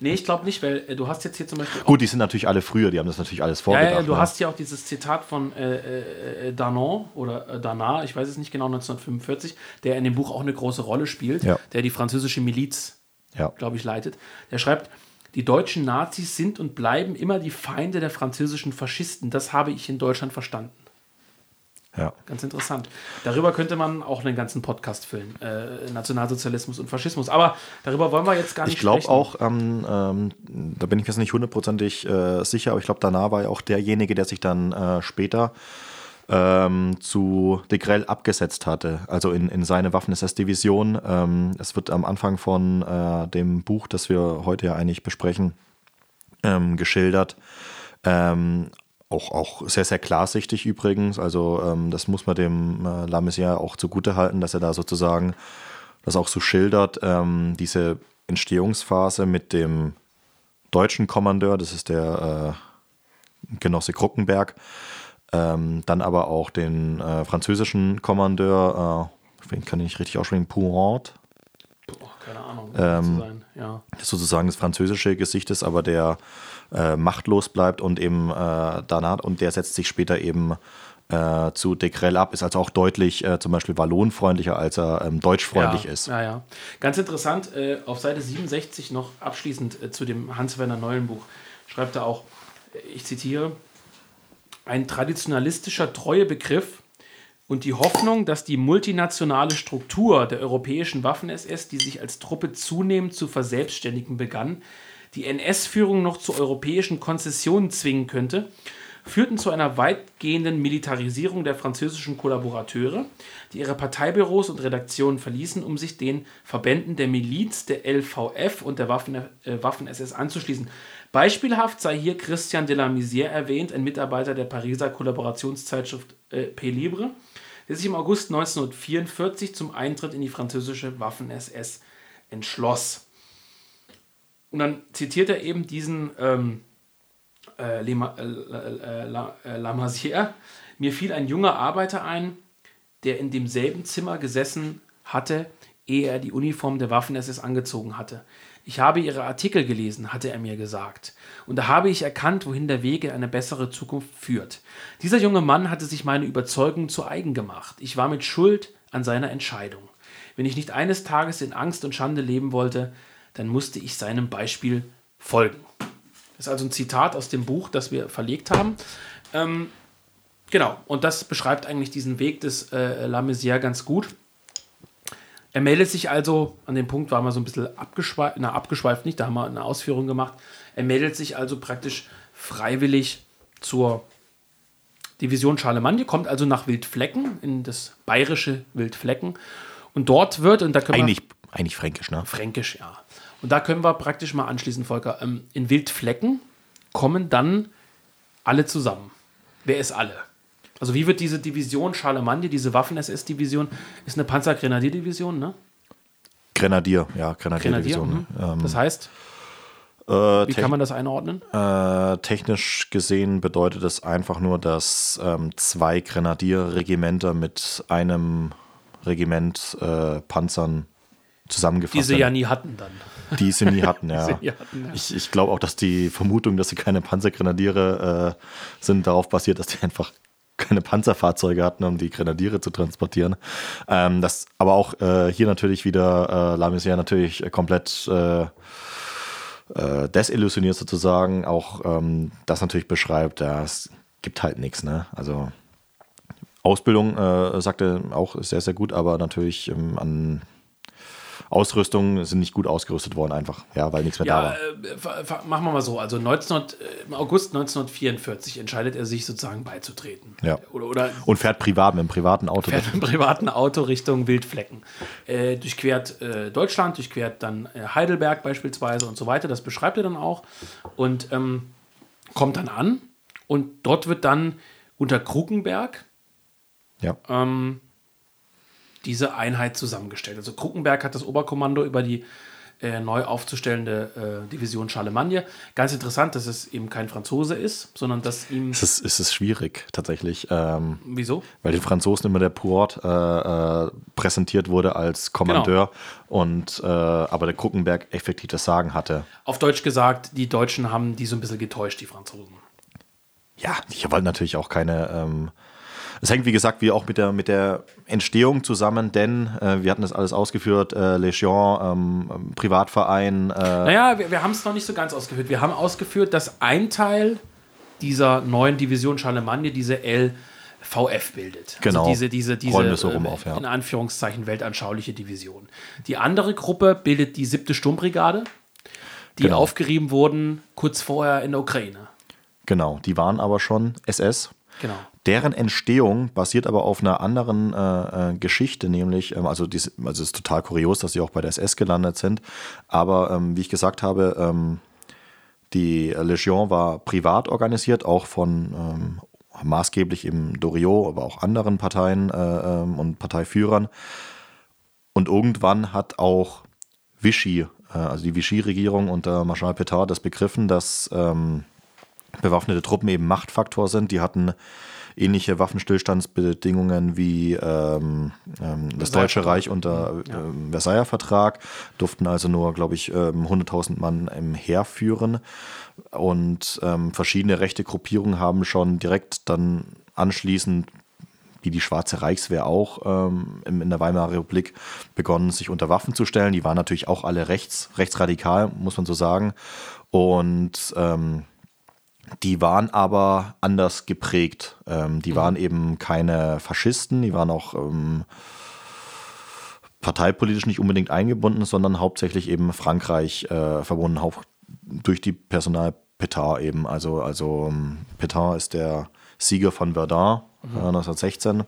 Nee, ich glaube nicht, weil äh, du hast jetzt hier zum Beispiel.
Gut, die sind natürlich alle früher, die haben das natürlich alles
ja,
vorgedacht.
ja, du
ne?
hast hier auch dieses Zitat von äh, äh, äh, Danon oder äh, Danard, ich weiß es nicht genau, 1945, der in dem Buch auch eine große Rolle spielt,
Ja.
der die französische Miliz,
ja.
glaube ich, leitet. Der schreibt, die deutschen Nazis sind und bleiben immer die Feinde der französischen Faschisten. Das habe ich in Deutschland verstanden.
Ja.
Ganz interessant. Darüber könnte man auch einen ganzen Podcast füllen. Äh, Nationalsozialismus und Faschismus. Aber darüber wollen wir jetzt gar nicht
Ich glaube
sprechen.
auch, ähm, ähm, da bin ich jetzt nicht hundertprozentig äh, sicher, aber ich glaube, danach war ja auch derjenige, der sich dann äh, später ähm, zu de Grell abgesetzt hatte, also in, in seine Waffen-SS-Division. Ähm, es wird am Anfang von äh, dem Buch, das wir heute ja eigentlich besprechen, ähm, geschildert. Ähm, auch, auch sehr, sehr klarsichtig übrigens. Also ähm, das muss man dem äh, Lamessier auch zugute halten, dass er da sozusagen das auch so schildert, ähm, diese Entstehungsphase mit dem deutschen Kommandeur, das ist der äh, Genosse Kruckenberg, ähm, dann aber auch den äh, französischen Kommandeur, äh, den kann ich nicht richtig aussprechen, Poirot,
Boah, keine Ahnung, um
Ähm,
zu sein. Ja.
sozusagen das französische Gesicht ist, aber der äh, machtlos bleibt und eben äh, danach, und der setzt sich später eben äh, zu de Grell ab, ist also auch deutlich äh, zum Beispiel wallonfreundlicher, als er ähm, deutschfreundlich
ja,
ist.
Ja, ja. Ganz interessant, äh, auf Seite 67 noch abschließend äh, zu dem Hans-Werner Neulen Buch schreibt er auch, äh, ich zitiere, ein traditionalistischer Treuebegriff und die Hoffnung, dass die multinationale Struktur der europäischen Waffen-SS, die sich als Truppe zunehmend zu verselbstständigen begann, die NS-Führung noch zu europäischen Konzessionen zwingen könnte, führten zu einer weitgehenden Militarisierung der französischen Kollaborateure, die ihre Parteibüros und Redaktionen verließen, um sich den Verbänden der Miliz, der LVF und der Waffen, äh, Waffen-SS anzuschließen. Beispielhaft sei hier Christian de la Misière erwähnt, ein Mitarbeiter der Pariser Kollaborationszeitschrift äh, P. Libre, der sich im August 1944 zum Eintritt in die französische Waffen-SS entschloss. Und dann zitiert er eben diesen ähm, äh, Lema, äh, äh, äh, Lamasière. Mir fiel ein junger Arbeiter ein, der in demselben Zimmer gesessen hatte, ehe er die Uniform der Waffen-SS angezogen hatte. Ich habe ihre Artikel gelesen, hatte er mir gesagt. Und da habe ich erkannt, wohin der Weg in eine bessere Zukunft führt. Dieser junge Mann hatte sich meine Überzeugung zu eigen gemacht. Ich war mit Schuld an seiner Entscheidung. Wenn ich nicht eines Tages in Angst und Schande leben wollte, dann musste ich seinem Beispiel folgen. Das ist also ein Zitat aus dem Buch, das wir verlegt haben. Ähm, genau, und das beschreibt eigentlich diesen Weg des äh, La Mesière ganz gut. Er meldet sich also, an dem Punkt waren wir so ein bisschen abgeschweift, na, abgeschweift nicht, da haben wir eine Ausführung gemacht. Er meldet sich also praktisch freiwillig zur Division Charlemagne, kommt also nach Wildflecken, in das bayerische Wildflecken. Und dort wird, und da können wir.
Eigentlich, eigentlich fränkisch, ne?
Fränkisch, ja. Und da können wir praktisch mal anschließen, Volker. Ähm, in Wildflecken kommen dann alle zusammen. Wer ist alle? Also wie wird diese Division Charlemagne, diese Waffen-SS-Division, ist eine Panzergrenadierdivision, ne?
Grenadier, ja,
Grenadier.
Grenadierdivision.
Mhm.
Ähm,
Das heißt,
äh,
wie kann man das einordnen?
Äh, technisch gesehen bedeutet es einfach nur, dass ähm, zwei Grenadierregimenter mit einem Regiment äh, Panzern zusammengefasst
Die sie ja nie hatten dann.
Die sie nie hatten, ja.
nie hatten, ja.
Ich, ich glaube auch, dass die Vermutung, dass sie keine Panzergrenadiere äh, sind, darauf basiert, dass die einfach keine Panzerfahrzeuge hatten, um die Grenadiere zu transportieren. Ähm, das aber auch äh, hier natürlich wieder äh, La Mesière natürlich komplett äh, äh, desillusioniert sozusagen, auch ähm, das natürlich beschreibt, ja, es gibt halt nichts, ne? Also Ausbildung, äh, sagte auch, sehr, sehr gut, aber natürlich ähm, an Ausrüstung sind nicht gut ausgerüstet worden, einfach, ja, weil nichts mehr da
Ja,
war.
äh, machen wir mal so. Also 19, äh, im August 1944 entscheidet er sich sozusagen beizutreten.
Ja.
Oder, oder
Und fährt privat mit einem privaten Auto.
fährt mit einem privaten Auto Richtung Wildflecken. Äh, durchquert äh, Deutschland, durchquert dann äh, Heidelberg beispielsweise und so weiter. Das beschreibt er dann auch. Und ähm, kommt dann an. Und dort wird dann unter Krukenberg
Ja.
ähm, diese Einheit zusammengestellt. Also Krukenberg hat das Oberkommando über die äh, neu aufzustellende äh, Division Charlemagne. Ganz interessant, dass es eben kein Franzose ist, sondern dass ihm.
Es ist, es ist schwierig, tatsächlich. Ähm,
Wieso?
Weil den Franzosen immer der Puort äh, äh, präsentiert wurde als Kommandeur
Genau.
und äh, aber der Kruckenberg effektiv das Sagen hatte.
Auf Deutsch gesagt, die Deutschen haben die so ein bisschen getäuscht, die Franzosen.
Ja, die wollten natürlich auch keine. Ähm, es hängt, wie gesagt, wie auch mit der, mit der Entstehung zusammen, denn äh, wir hatten das alles ausgeführt: äh, Legion, ähm, Privatverein. Äh,
Naja, wir, wir haben es noch nicht so ganz ausgeführt. Wir haben ausgeführt, dass ein Teil dieser neuen Division Charlemagne diese LVF bildet.
Genau.
Also diese, diese, diese
so rum
äh,
auf, ja.
in Anführungszeichen weltanschauliche Division. Die andere Gruppe bildet die siebte Sturmbrigade, die
Genau.
aufgerieben wurden kurz vorher in der Ukraine.
Genau, die waren aber schon SS.
Genau.
Deren Entstehung basiert aber auf einer anderen äh, äh, Geschichte, nämlich, ähm, also, dies, also es ist total kurios, dass sie auch bei der SS gelandet sind. Aber ähm, wie ich gesagt habe, ähm, die Legion war privat organisiert, auch von ähm, maßgeblich im Doriot, aber auch anderen Parteien äh, ähm, und Parteiführern. Und irgendwann hat auch Vichy, äh, also die Vichy-Regierung unter Marschall Pétain, das begriffen, dass ähm, bewaffnete Truppen eben Machtfaktor sind. Die hatten ähnliche Waffenstillstandsbedingungen wie ähm, ähm, das Deutsche Reich unter
Ja.
ähm, Versailler Vertrag, durften also nur, glaube ich, ähm, 100.000 Mann im Heer führen. Und ähm, verschiedene rechte Gruppierungen haben schon direkt dann anschließend wie die Schwarze Reichswehr auch ähm, in der Weimarer Republik begonnen, sich unter Waffen zu stellen. Die waren natürlich auch alle rechts, rechtsradikal, muss man so sagen. Und ähm, die waren aber anders geprägt. Ähm, die waren eben keine Faschisten, die waren auch ähm, parteipolitisch nicht unbedingt eingebunden, sondern hauptsächlich eben Frankreich äh, verbunden, auch durch die Personal Pétain eben. Also, also ähm, Pétain ist der Sieger von Verdun äh, 1916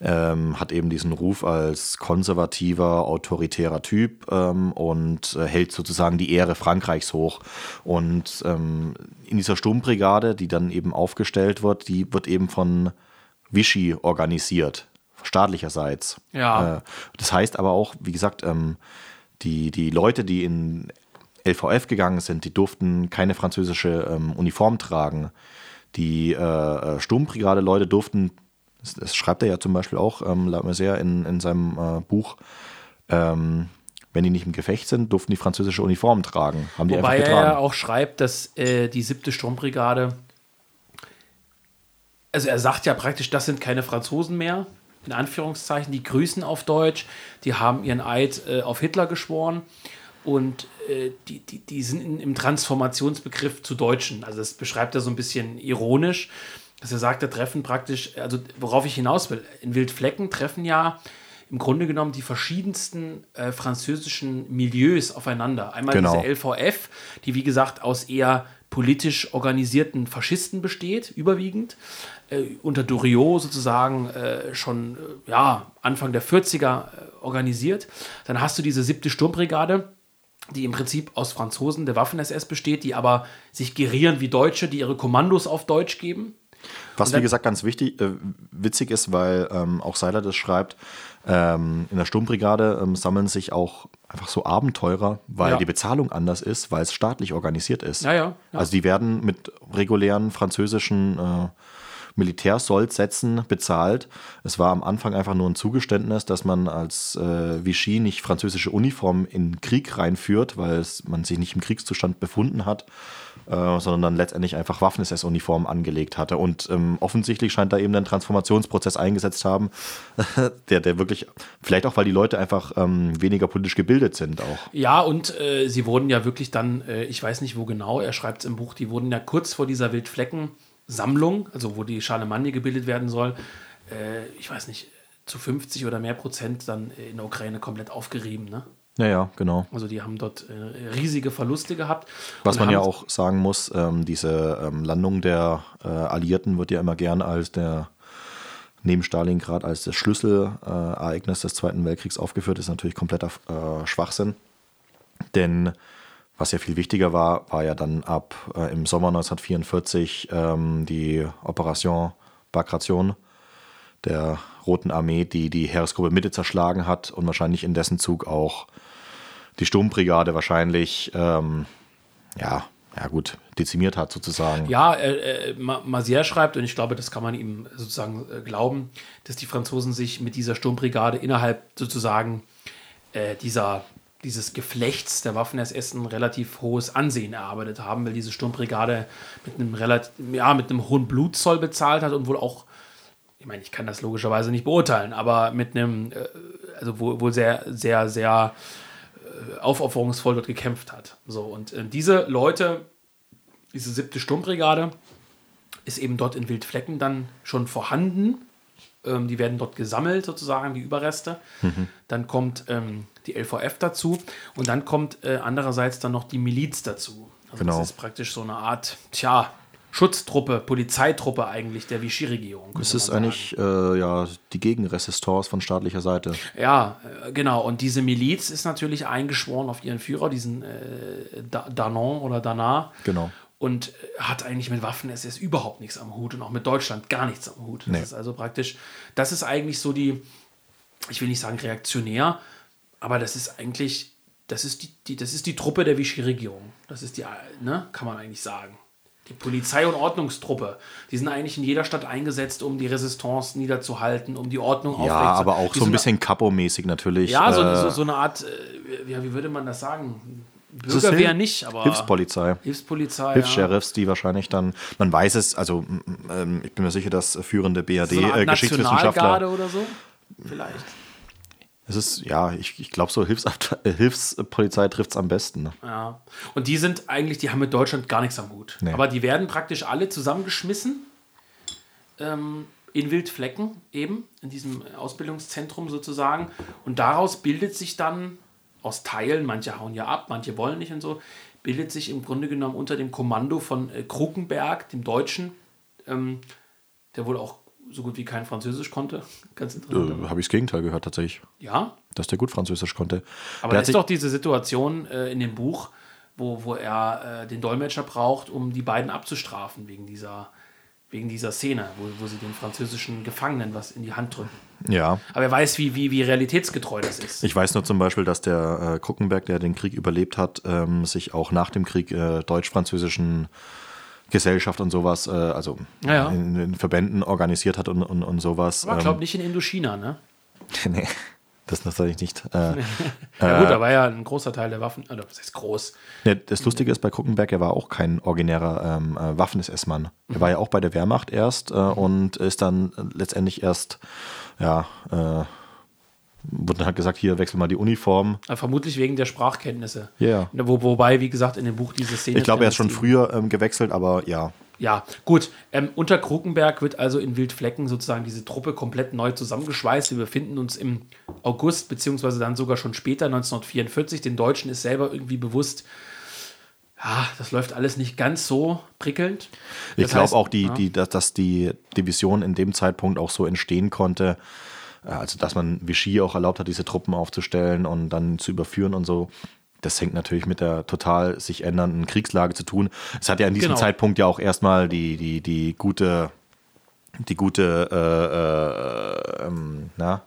ähm, hat eben diesen Ruf als konservativer, autoritärer Typ ähm, und äh, hält sozusagen die Ehre Frankreichs hoch. Und ähm, in dieser Sturmbrigade, die dann eben aufgestellt wird, die wird eben von Vichy organisiert, staatlicherseits.
Ja.
Äh, das heißt aber auch, wie gesagt, ähm, die, die Leute, die in LVF gegangen sind, die durften keine französische ähm, Uniform tragen. Die äh, äh, Sturmbrigade-Leute durften, das, das schreibt er ja zum Beispiel auch, ähm, La Messière in, in seinem äh, Buch, ähm, wenn die nicht im Gefecht sind, durften die französische Uniform tragen. Haben die
Wobei
einfach
er ja auch schreibt, dass äh, die siebte Sturmbrigade, also er sagt ja praktisch, das sind keine Franzosen mehr, in Anführungszeichen, die grüßen auf Deutsch, die haben ihren Eid äh, auf Hitler geschworen und äh, die, die, die sind in, im Transformationsbegriff zu Deutschen. Also das beschreibt er so ein bisschen ironisch, dass er sagt, da treffen praktisch, also worauf ich hinaus will, in Wildflecken treffen ja im Grunde genommen die verschiedensten äh, französischen Milieus aufeinander. Einmal
Genau.
diese LVF, die wie gesagt aus eher politisch organisierten Faschisten besteht, überwiegend. Äh, unter Doriot sozusagen äh, schon äh, ja, Anfang der 40er äh, organisiert. Dann hast du diese siebte Sturmbrigade, die im Prinzip aus Franzosen der Waffen-SS besteht, die aber sich gerieren wie Deutsche, die ihre Kommandos auf Deutsch geben.
Was,
dann-
wie gesagt, ganz wichtig, äh, witzig ist, weil ähm, auch Seiler das schreibt, ähm, in der Sturmbrigade ähm, sammeln sich auch einfach so Abenteurer, weil
Ja.
die Bezahlung anders ist, weil es staatlich organisiert ist.
Ja, ja.
Also die werden mit regulären französischen äh, Militärsoldsätzen bezahlt. Es war am Anfang einfach nur ein Zugeständnis, dass man als äh, Vichy nicht französische Uniformen in den Krieg reinführt, weil es, man sich nicht im Kriegszustand befunden hat, äh, sondern dann letztendlich einfach Waffen-SS-Uniformen angelegt hatte. Und ähm, offensichtlich scheint da eben ein Transformationsprozess eingesetzt haben, der, der wirklich, vielleicht auch, weil die Leute einfach ähm, weniger politisch gebildet sind auch.
Ja, und äh, sie wurden ja wirklich dann, äh, ich weiß nicht wo genau, er schreibt es im Buch, die wurden ja kurz vor dieser Wildflecken-Sammlung, also wo die Charlemagne gebildet werden soll, äh, ich weiß nicht, zu 50 oder mehr Prozent dann in der Ukraine komplett aufgerieben. Ne?
Ja, ja, genau.
Also die haben dort äh, riesige Verluste gehabt.
Was man ja auch sagen muss, ähm, diese ähm, Landung der äh, Alliierten wird ja immer gern als der neben Stalingrad als das Schlüsselereignis Ereignis des Zweiten Weltkriegs aufgeführt, ist natürlich kompletter äh, Schwachsinn. Denn was ja viel wichtiger war, war ja dann ab äh, im Sommer 1944 ähm, die Operation Bagration der Roten Armee, die die Heeresgruppe Mitte zerschlagen hat und wahrscheinlich in dessen Zug auch die Sturmbrigade wahrscheinlich, ähm, ja, ja gut, dezimiert hat sozusagen.
Ja, äh, äh, schreibt, und ich glaube, das kann man ihm sozusagen äh, glauben, dass die Franzosen sich mit dieser Sturmbrigade innerhalb sozusagen äh, dieser, dieses Geflechts der Waffen-SS ein relativ hohes Ansehen erarbeitet haben, weil diese Sturmbrigade mit einem relativ, ja, mit einem hohen Blutzoll bezahlt hat und wohl auch, ich meine, ich kann das logischerweise nicht beurteilen, aber mit einem, äh, also wohl, wohl sehr, sehr, sehr aufopferungsvoll dort gekämpft hat. So, und äh, diese Leute, diese siebte Sturmbrigade, ist eben dort in Wildflecken dann schon vorhanden. Ähm, die werden dort gesammelt, sozusagen, die Überreste. Mhm. Dann kommt ähm, die LVF dazu und dann kommt äh, andererseits dann noch die Miliz dazu. Also genau. das ist praktisch so eine Art, tja, Schutztruppe, Polizeitruppe eigentlich der Vichy-Regierung.
Es ist eigentlich äh, ja, die Gegenresistance von staatlicher Seite.
Ja, äh, genau. Und diese Miliz ist natürlich eingeschworen auf ihren Führer, diesen äh, Danon oder Danard.
Genau.
Und äh, hat eigentlich mit Waffen-SS überhaupt nichts am Hut und auch mit Deutschland gar nichts am Hut. Das nee. ist also praktisch, das ist eigentlich so die, ich will nicht sagen reaktionär, aber das ist eigentlich, das ist die, die das ist die Truppe der Vichy-Regierung. Das ist die, ne, kann man eigentlich sagen. Die Polizei- und Ordnungstruppe, die sind eigentlich in jeder Stadt eingesetzt, um die Resistance niederzuhalten, um die Ordnung
aufrechtzuerhalten. Ja, aber auch die so ein bisschen Capo-mäßig natürlich.
Ja, so, äh, so, so, eine Art, äh, ja, wie würde man das sagen? Bürgerwehr nicht, aber.
Hilfspolizei.
Hilfspolizei.
Hilfs-Sheriffs, ja. die wahrscheinlich dann, man weiß es, also ähm, ich bin mir sicher, dass führende BRD-Geschichtswissenschaftler.
So äh, oder so? Vielleicht.
Es ist, ja, ich, ich glaube, so Hilfs äh, Hilfspolizei trifft es am besten. Ne?
Ja. Und die sind eigentlich, die haben mit Deutschland gar nichts am Hut. Nee. Aber die werden praktisch alle zusammengeschmissen ähm, in Wildflecken, eben, in diesem Ausbildungszentrum sozusagen. Und daraus bildet sich dann aus Teilen, manche hauen ja ab, manche wollen nicht und so, bildet sich im Grunde genommen unter dem Kommando von äh, Kruckenberg, dem Deutschen, ähm, der wohl auch so gut wie kein Französisch konnte.
Ganz interessant. Äh, Habe ich das Gegenteil gehört tatsächlich.
Ja?
Dass der gut Französisch konnte.
Aber da ist doch diese Situation äh, in dem Buch, wo, wo er äh, den Dolmetscher braucht, um die beiden abzustrafen wegen dieser, wegen dieser Szene, wo, wo sie den französischen Gefangenen was in die Hand drücken.
Ja.
Aber er weiß, wie, wie, wie realitätsgetreu das ist.
Ich weiß nur zum Beispiel, dass der äh, Kruckenberg, der den Krieg überlebt hat, ähm, sich auch nach dem Krieg äh, deutsch-französischen Gesellschaft und sowas, äh, also
ja, ja.
In, in, Verbänden organisiert hat und, und, und sowas.
Aber ich glaube ähm, nicht in Indochina, ne?
nee, das natürlich nicht. Äh,
ja gut, da war ja ein großer Teil der Waffen, also das ist groß.
Ja, das Lustige ist bei Kruckenberg, er war auch kein originärer ähm, äh, Waffen-SS-Mann. Er mhm. war ja auch bei der Wehrmacht erst äh, und ist dann letztendlich erst, ja, äh, wurde dann halt gesagt, hier wechsel mal die Uniform.
Aber vermutlich wegen der Sprachkenntnisse.
Ja.
Yeah. Wo, wobei, wie gesagt, in dem Buch diese Szene.
Ich glaube, er ist schon früher ähm, gewechselt, aber ja.
Ja, gut. Ähm, unter Krukenberg wird also in Wildflecken sozusagen diese Truppe komplett neu zusammengeschweißt. Wir befinden uns im August, beziehungsweise dann sogar schon später, 1944. Den Deutschen ist selber irgendwie bewusst, ja, das läuft alles nicht ganz so prickelnd.
Das ich glaube auch, die, ja. die, dass, dass die Division in dem Zeitpunkt auch so entstehen konnte, also dass man Vichy auch erlaubt hat, diese Truppen aufzustellen und dann zu überführen und so. Das hängt natürlich mit der total sich ändernden Kriegslage zu tun. Es hat ja in diesem genau. Zeitpunkt ja auch erstmal die, die, die gute, die gute, äh, äh, ähm, na,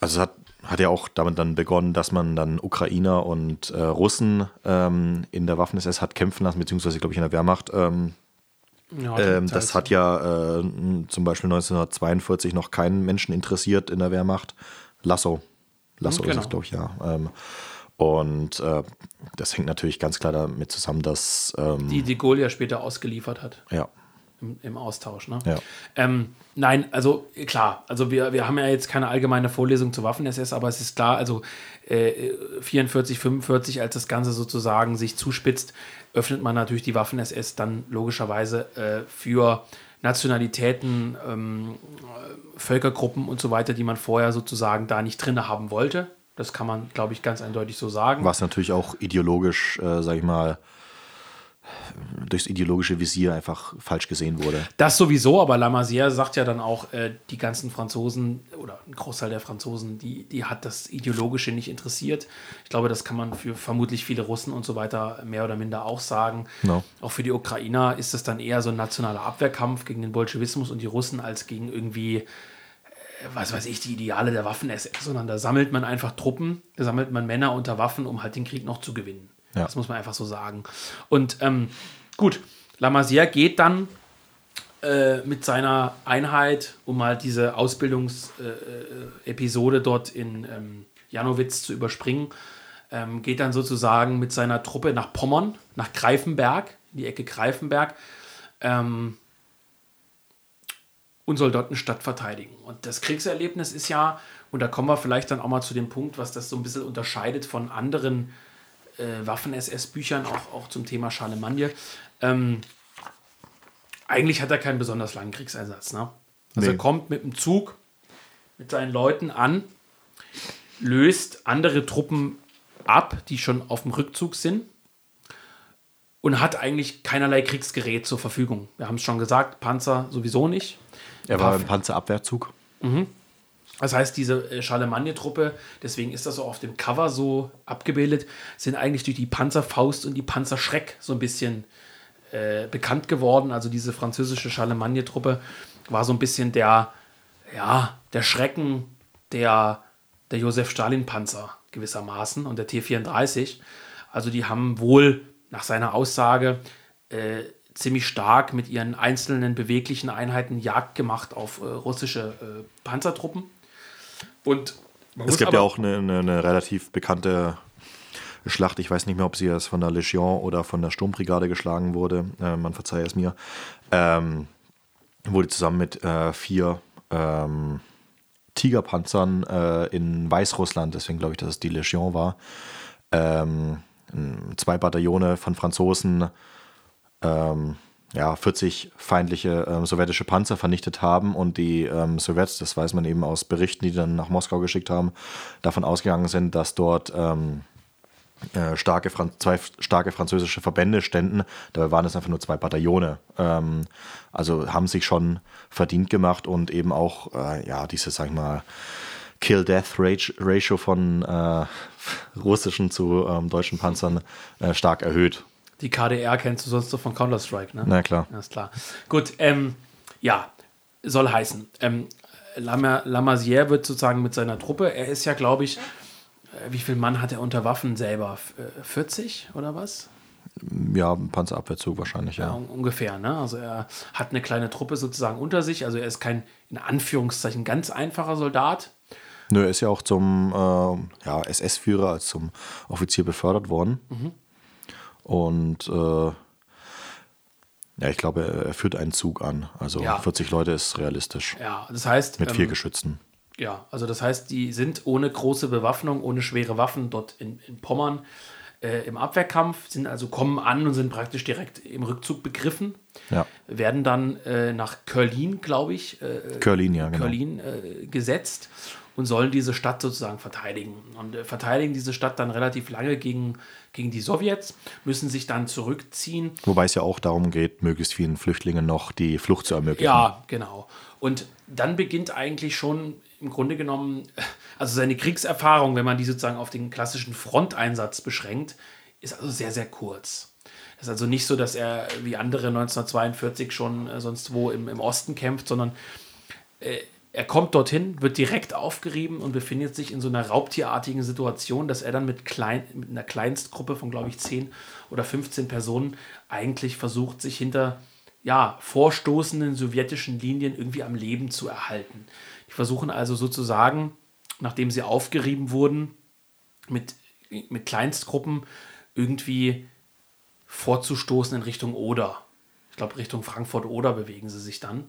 also es hat, hat ja auch damit dann begonnen, dass man dann Ukrainer und äh, Russen ähm, in der Waffen-SS hat kämpfen lassen, beziehungsweise, glaube ich, in der Wehrmacht. Ähm, ja, ähm, das hat ja äh, zum Beispiel 1942 noch keinen Menschen interessiert in der Wehrmacht. Lasso. Lasso genau. ist es, glaube ich, ja. Ähm, und äh, das hängt natürlich ganz klar damit zusammen, dass. Ähm,
Die Gaulle ja später ausgeliefert hat.
Ja.
Im, im Austausch, ne?
Ja.
Ähm, nein, also klar, also wir, wir haben ja jetzt keine allgemeine Vorlesung zu Waffen-SS, aber es ist klar, also äh, 44, 45, als das Ganze sozusagen sich zuspitzt, öffnet man natürlich die Waffen-SS dann logischerweise äh, für Nationalitäten, ähm, Völkergruppen und so weiter, die man vorher sozusagen da nicht drin haben wollte. Das kann man, glaube ich, ganz eindeutig so sagen.
Was natürlich auch ideologisch, äh, sag ich mal, durchs ideologische Visier einfach falsch gesehen wurde.
Das sowieso, aber Lamassière sagt ja dann auch, äh, die ganzen Franzosen oder ein Großteil der Franzosen, die, die hat das Ideologische nicht interessiert. Ich glaube, das kann man für vermutlich viele Russen und so weiter mehr oder minder auch sagen.
No.
Auch für die Ukrainer ist das dann eher so ein nationaler Abwehrkampf gegen den Bolschewismus und die Russen als gegen irgendwie was weiß ich, die Ideale der Waffen-SS, sondern da sammelt man einfach Truppen, da sammelt man Männer unter Waffen, um halt den Krieg noch zu gewinnen.
Ja.
Das muss man einfach so sagen. Und ähm, gut, Lamasier geht dann äh, mit seiner Einheit, um halt diese Ausbildungsepisode äh, dort in ähm, Janowitz zu überspringen, ähm, geht dann sozusagen mit seiner Truppe nach Pommern, nach Greifenberg, in die Ecke Greifenberg, ähm, und soll dort eine Stadt verteidigen. Und das Kriegserlebnis ist ja, und da kommen wir vielleicht dann auch mal zu dem Punkt, was das so ein bisschen unterscheidet von anderen äh, Waffen-SS-Büchern, auch, auch zum Thema Charlemagne. Ähm, eigentlich hat er keinen besonders langen Kriegseinsatz. Ne? Also
Nee.
er kommt mit dem Zug mit seinen Leuten an, löst andere Truppen ab, die schon auf dem Rückzug sind und hat eigentlich keinerlei Kriegsgerät zur Verfügung. Wir haben es schon gesagt, Panzer sowieso nicht.
Er war im Panzerabwehrzug.
Das heißt, diese äh, Charlemagne-Truppe, deswegen ist das so auf dem Cover so abgebildet, sind eigentlich durch die Panzerfaust und die Panzerschreck so ein bisschen äh, bekannt geworden. Also diese französische Charlemagne-Truppe war so ein bisschen der, ja, der Schrecken der, der Josef Stalin-Panzer gewissermaßen und der T-34. Also die haben wohl nach seiner Aussage äh, ziemlich stark mit ihren einzelnen beweglichen Einheiten Jagd gemacht auf äh, russische äh, Panzertruppen. Und
Es gibt ja auch eine, eine, eine relativ bekannte Schlacht. Ich weiß nicht mehr, ob sie jetzt von der Legion oder von der Sturmbrigade geschlagen wurde. Äh, man verzeihe es mir. Ähm, wurde zusammen mit äh, vier ähm, Tigerpanzern äh, in Weißrussland, deswegen glaube ich, dass es die Legion war, ähm, zwei Bataillone von Franzosen ähm, ja, 40 feindliche ähm, sowjetische Panzer vernichtet haben und die ähm, Sowjets, das weiß man eben aus Berichten, die dann nach Moskau geschickt haben, davon ausgegangen sind, dass dort ähm, äh, starke Fran zwei starke französische Verbände ständen. Dabei waren es einfach nur zwei Bataillone. Ähm, also haben sich schon verdient gemacht und eben auch äh, ja diese, sag ich mal, Kill-Death-Ratio von äh, russischen zu ähm, deutschen Panzern äh, stark erhöht.
Die KDR kennst du sonst so von Counter-Strike, ne?
Na klar.
Ja, ist klar. Gut, ähm, ja, soll heißen. Ähm, Lama- Lamasier wird sozusagen mit seiner Truppe, er ist ja, glaube ich, äh, wie viel Mann hat er unter Waffen selber? F- äh, 40 oder was?
Ja, ein Panzerabwehrzug wahrscheinlich,
Ja,
ja.
un ungefähr. Ne? Also er hat eine kleine Truppe sozusagen unter sich. Also er ist kein, in Anführungszeichen, ganz einfacher Soldat.
Nö, er ist ja auch zum äh, ja, SS-Führer, als zum Offizier befördert worden. Und äh, ja, ich glaube, er führt einen Zug an. Also
Ja.
40 Leute ist realistisch.
Ja, das heißt,
Mit vier
ähm,
Geschützen.
Ja, also das heißt, die sind ohne große Bewaffnung, ohne schwere Waffen dort in, in Pommern äh, im Abwehrkampf, sind also kommen an und sind praktisch direkt im Rückzug begriffen,
Ja.
werden dann äh, nach Köln, glaube ich, äh,
Körlin, ja, genau.
Köln äh, gesetzt und sollen diese Stadt sozusagen verteidigen. Und äh, verteidigen diese Stadt dann relativ lange gegen, gegen die Sowjets, müssen sich dann zurückziehen
Wobei es ja auch darum geht, möglichst vielen Flüchtlingen noch die Flucht zu ermöglichen.
Ja, genau. Und dann beginnt eigentlich schon im Grunde genommen, also seine Kriegserfahrung, wenn man die sozusagen auf den klassischen Fronteinsatz beschränkt, ist also sehr, sehr kurz. Es ist also nicht so, dass er wie andere 1942 schon äh, sonst wo im, im Osten kämpft, sondern äh, er kommt dorthin, wird direkt aufgerieben und befindet sich in so einer raubtierartigen Situation, dass er dann mit, klein, mit einer Kleinstgruppe von, glaube ich, 10 oder 15 Personen eigentlich versucht, sich hinter ja, vorstoßenden sowjetischen Linien irgendwie am Leben zu erhalten. Die versuchen also sozusagen, nachdem sie aufgerieben wurden, mit, mit Kleinstgruppen irgendwie vorzustoßen in Richtung Oder. Ich glaube, Richtung Frankfurt-Oder bewegen sie sich dann.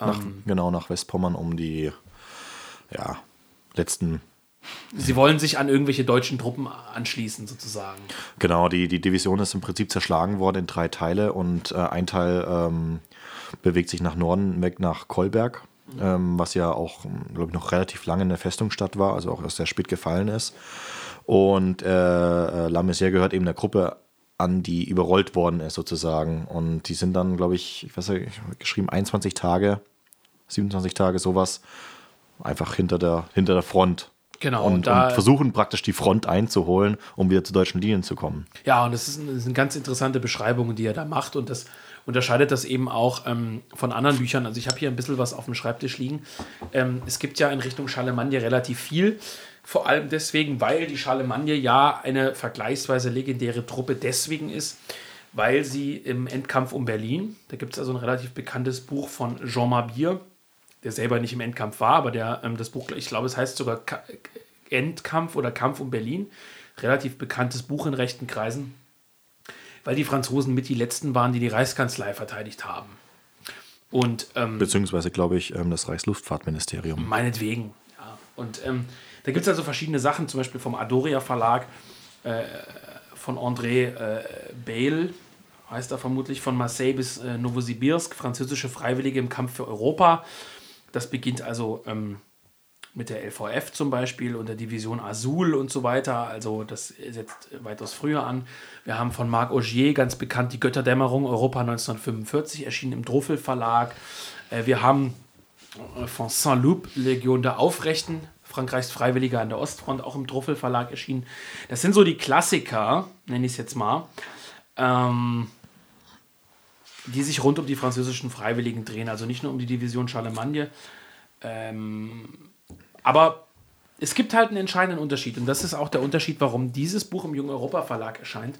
Nach,
Ähm.
genau, nach Westpommern, um die ja, letzten
Sie wollen sich an irgendwelche deutschen Truppen anschließen, sozusagen.
Genau, die, die Division ist im Prinzip zerschlagen worden in drei Teile und äh, ein Teil ähm, bewegt sich nach Norden weg nach Kolberg, ähm, was ja auch, glaube ich, noch relativ lange eine Festungsstadt war, also auch erst sehr spät gefallen ist. Und äh, äh, La Messière gehört eben der Gruppe an, die überrollt worden ist sozusagen. Und die sind dann, glaube ich, ich weiß nicht, ich habe geschrieben, 21 Tage, 27 Tage, sowas, einfach hinter der, hinter der Front.
Genau,
Und,
und da-
und versuchen praktisch die Front einzuholen, um wieder zu deutschen Linien zu kommen.
Ja, und das, ist, das sind ganz interessante Beschreibungen, die er da macht. Und das unterscheidet das eben auch ähm, von anderen Büchern. Also ich habe hier ein bisschen was auf dem Schreibtisch liegen. Ähm, es gibt ja in Richtung Charlemagne relativ viel. Vor allem deswegen, weil die Charlemagne ja eine vergleichsweise legendäre Truppe deswegen ist, weil sie im Endkampf um Berlin, da gibt es also ein relativ bekanntes Buch von Jean Mabir, der selber nicht im Endkampf war, aber der ähm, das Buch, ich glaube, es heißt sogar Ka Endkampf oder Kampf um Berlin, relativ bekanntes Buch in rechten Kreisen, weil die Franzosen mit die letzten waren, die die Reichskanzlei verteidigt haben. Und, ähm,
Beziehungsweise, glaube ich, ähm, das Reichsluftfahrtministerium.
Meinetwegen, ja. Und ähm, da gibt es also verschiedene Sachen, zum Beispiel vom Adoria Verlag, äh, von André äh, Bale, heißt er vermutlich, von Marseille bis äh, Novosibirsk, französische Freiwillige im Kampf für Europa. Das beginnt also ähm, mit der LVF zum Beispiel und der Division Azul und so weiter. Also das setzt weitaus früher an. Wir haben von Marc Augier ganz bekannt die Götterdämmerung Europa 1945, erschienen im Droffel Verlag. Äh, wir haben äh, von Saint-Loup Legion der Aufrechten Frankreichs Freiwilliger an der Ostfront, auch im Druffel Verlag erschienen. Das sind so die Klassiker, nenne ich es jetzt mal, ähm, die sich rund um die französischen Freiwilligen drehen. Also nicht nur um die Division Charlemagne. Ähm, aber es gibt halt einen entscheidenden Unterschied. Und das ist auch der Unterschied, warum dieses Buch im Jungen Europa Verlag erscheint.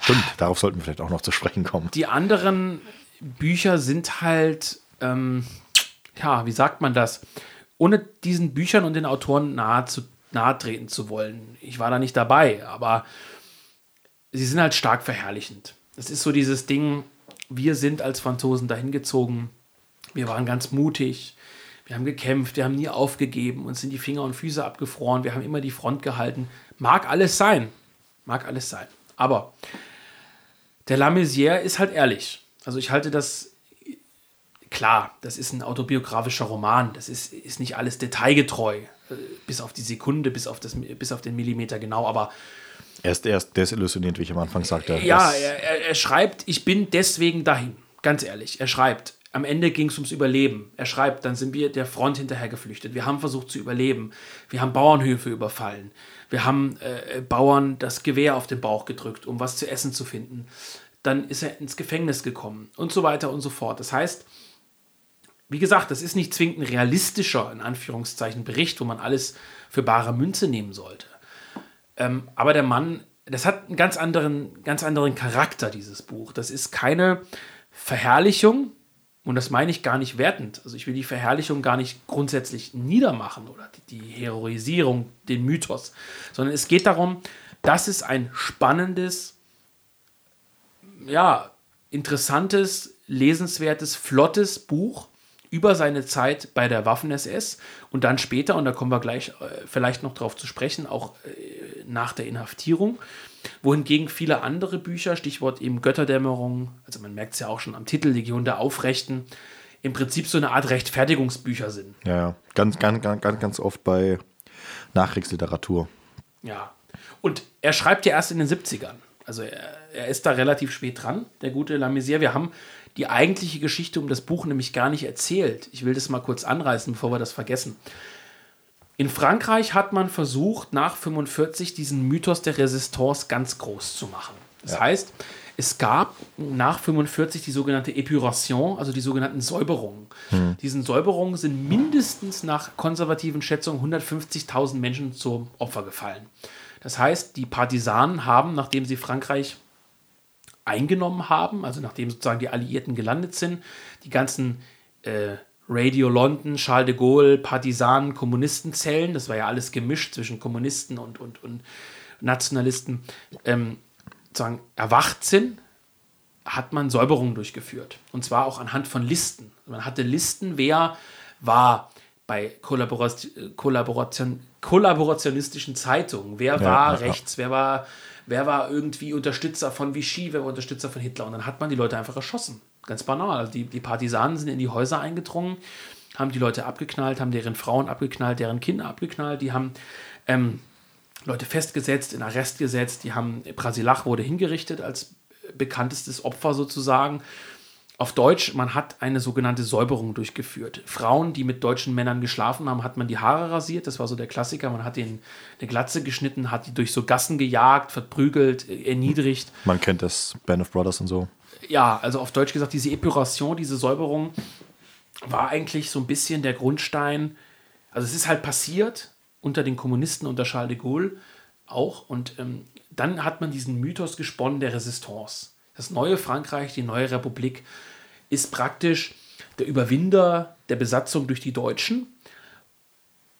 Stimmt, darauf sollten wir vielleicht auch noch zu sprechen kommen.
Die anderen Bücher sind halt, ähm, ja, wie sagt man das? Ohne diesen Büchern und den Autoren nahe, zu, nahe treten zu wollen. Ich war da nicht dabei, aber sie sind halt stark verherrlichend. Es ist so dieses Ding, wir sind als Franzosen dahin gezogen, wir waren ganz mutig, wir haben gekämpft, wir haben nie aufgegeben, uns sind die Finger und Füße abgefroren, wir haben immer die Front gehalten. Mag alles sein, mag alles sein. Aber der La Mesière ist halt ehrlich. Also ich halte das klar, das ist ein autobiografischer Roman, das ist, ist nicht alles detailgetreu, äh, bis auf die Sekunde, bis auf, das, bis auf den Millimeter genau, aber.
Er ist, er ist desillusioniert, wie ich am Anfang sagte.
Ja, er, er, er schreibt, ich bin deswegen dahin, ganz ehrlich. Er schreibt, am Ende ging es ums Überleben. Er schreibt, dann sind wir der Front hinterher geflüchtet. Wir haben versucht zu überleben. Wir haben Bauernhöfe überfallen. Wir haben äh, Bauern das Gewehr auf den Bauch gedrückt, um was zu essen zu finden. Dann ist er ins Gefängnis gekommen und so weiter und so fort. Das heißt, wie gesagt, das ist nicht zwingend ein realistischer, in Anführungszeichen, Bericht, wo man alles für bare Münze nehmen sollte. Ähm, aber der Mann, das hat einen ganz anderen, ganz anderen Charakter, dieses Buch. Das ist keine Verherrlichung, und das meine ich gar nicht wertend. Also ich will die Verherrlichung gar nicht grundsätzlich niedermachen oder die, Heroisierung, den Mythos, sondern es geht darum, dass es ein spannendes, ja, interessantes, lesenswertes, flottes Buch über seine Zeit bei der Waffen-SS und dann später, und da kommen wir gleich äh, vielleicht noch drauf zu sprechen, auch äh, nach der Inhaftierung, wohingegen viele andere Bücher, Stichwort eben Götterdämmerung, also man merkt es ja auch schon am Titel Legion der Aufrechten, im Prinzip so eine Art Rechtfertigungsbücher sind.
Ja. Ganz, ganz, ganz, ganz oft bei Nachkriegsliteratur.
Ja. Und er schreibt ja erst in den 70ern. Also er, er ist da relativ spät dran, der gute Lamisier. Wir haben die eigentliche Geschichte um das Buch nämlich gar nicht erzählt. Ich will das mal kurz anreißen, bevor wir das vergessen. In Frankreich hat man versucht, nach 45 diesen Mythos der Resistance ganz groß zu machen. Das ja. heißt, es gab nach 45 die sogenannte Epuration, also die sogenannten Säuberungen. Hm. Diesen Säuberungen sind mindestens nach konservativen Schätzungen 150.000 Menschen zum Opfer gefallen. Das heißt, die Partisanen haben, nachdem sie Frankreich eingenommen haben, also nachdem sozusagen die Alliierten gelandet sind, die ganzen äh, Radio London, Charles de Gaulle, Partisanen, Kommunistenzellen, das war ja alles gemischt zwischen Kommunisten und, und, und Nationalisten, ähm, sozusagen erwacht sind, hat man Säuberungen durchgeführt. Und zwar auch anhand von Listen. Man hatte Listen, wer war bei Kollaboration, Kollaboration, kollaborationistischen Zeitungen, wer ja, war ja, rechts, wer war wer war irgendwie Unterstützer von Vichy, wer war Unterstützer von Hitler. Und dann hat man die Leute einfach erschossen. Ganz banal. Also die, die Partisanen sind in die Häuser eingedrungen, haben die Leute abgeknallt, haben deren Frauen abgeknallt, deren Kinder abgeknallt, die haben ähm, Leute festgesetzt, in Arrest gesetzt, die haben, Brasilach wurde hingerichtet als bekanntestes Opfer sozusagen. Auf Deutsch, man hat eine sogenannte Säuberung durchgeführt. Frauen, die mit deutschen Männern geschlafen haben, hat man die Haare rasiert. Das war so der Klassiker. Man hat ihnen eine Glatze geschnitten, hat die durch so Gassen gejagt, verprügelt, erniedrigt.
Man kennt das Band of Brothers und so.
Ja, also auf Deutsch gesagt, diese Epuration, diese Säuberung war eigentlich so ein bisschen der Grundstein. Also es ist halt passiert unter den Kommunisten, unter Charles de Gaulle auch. Und ähm, dann hat man diesen Mythos gesponnen der Resistance. Das neue Frankreich, die neue Republik, ist praktisch der Überwinder der Besatzung durch die Deutschen.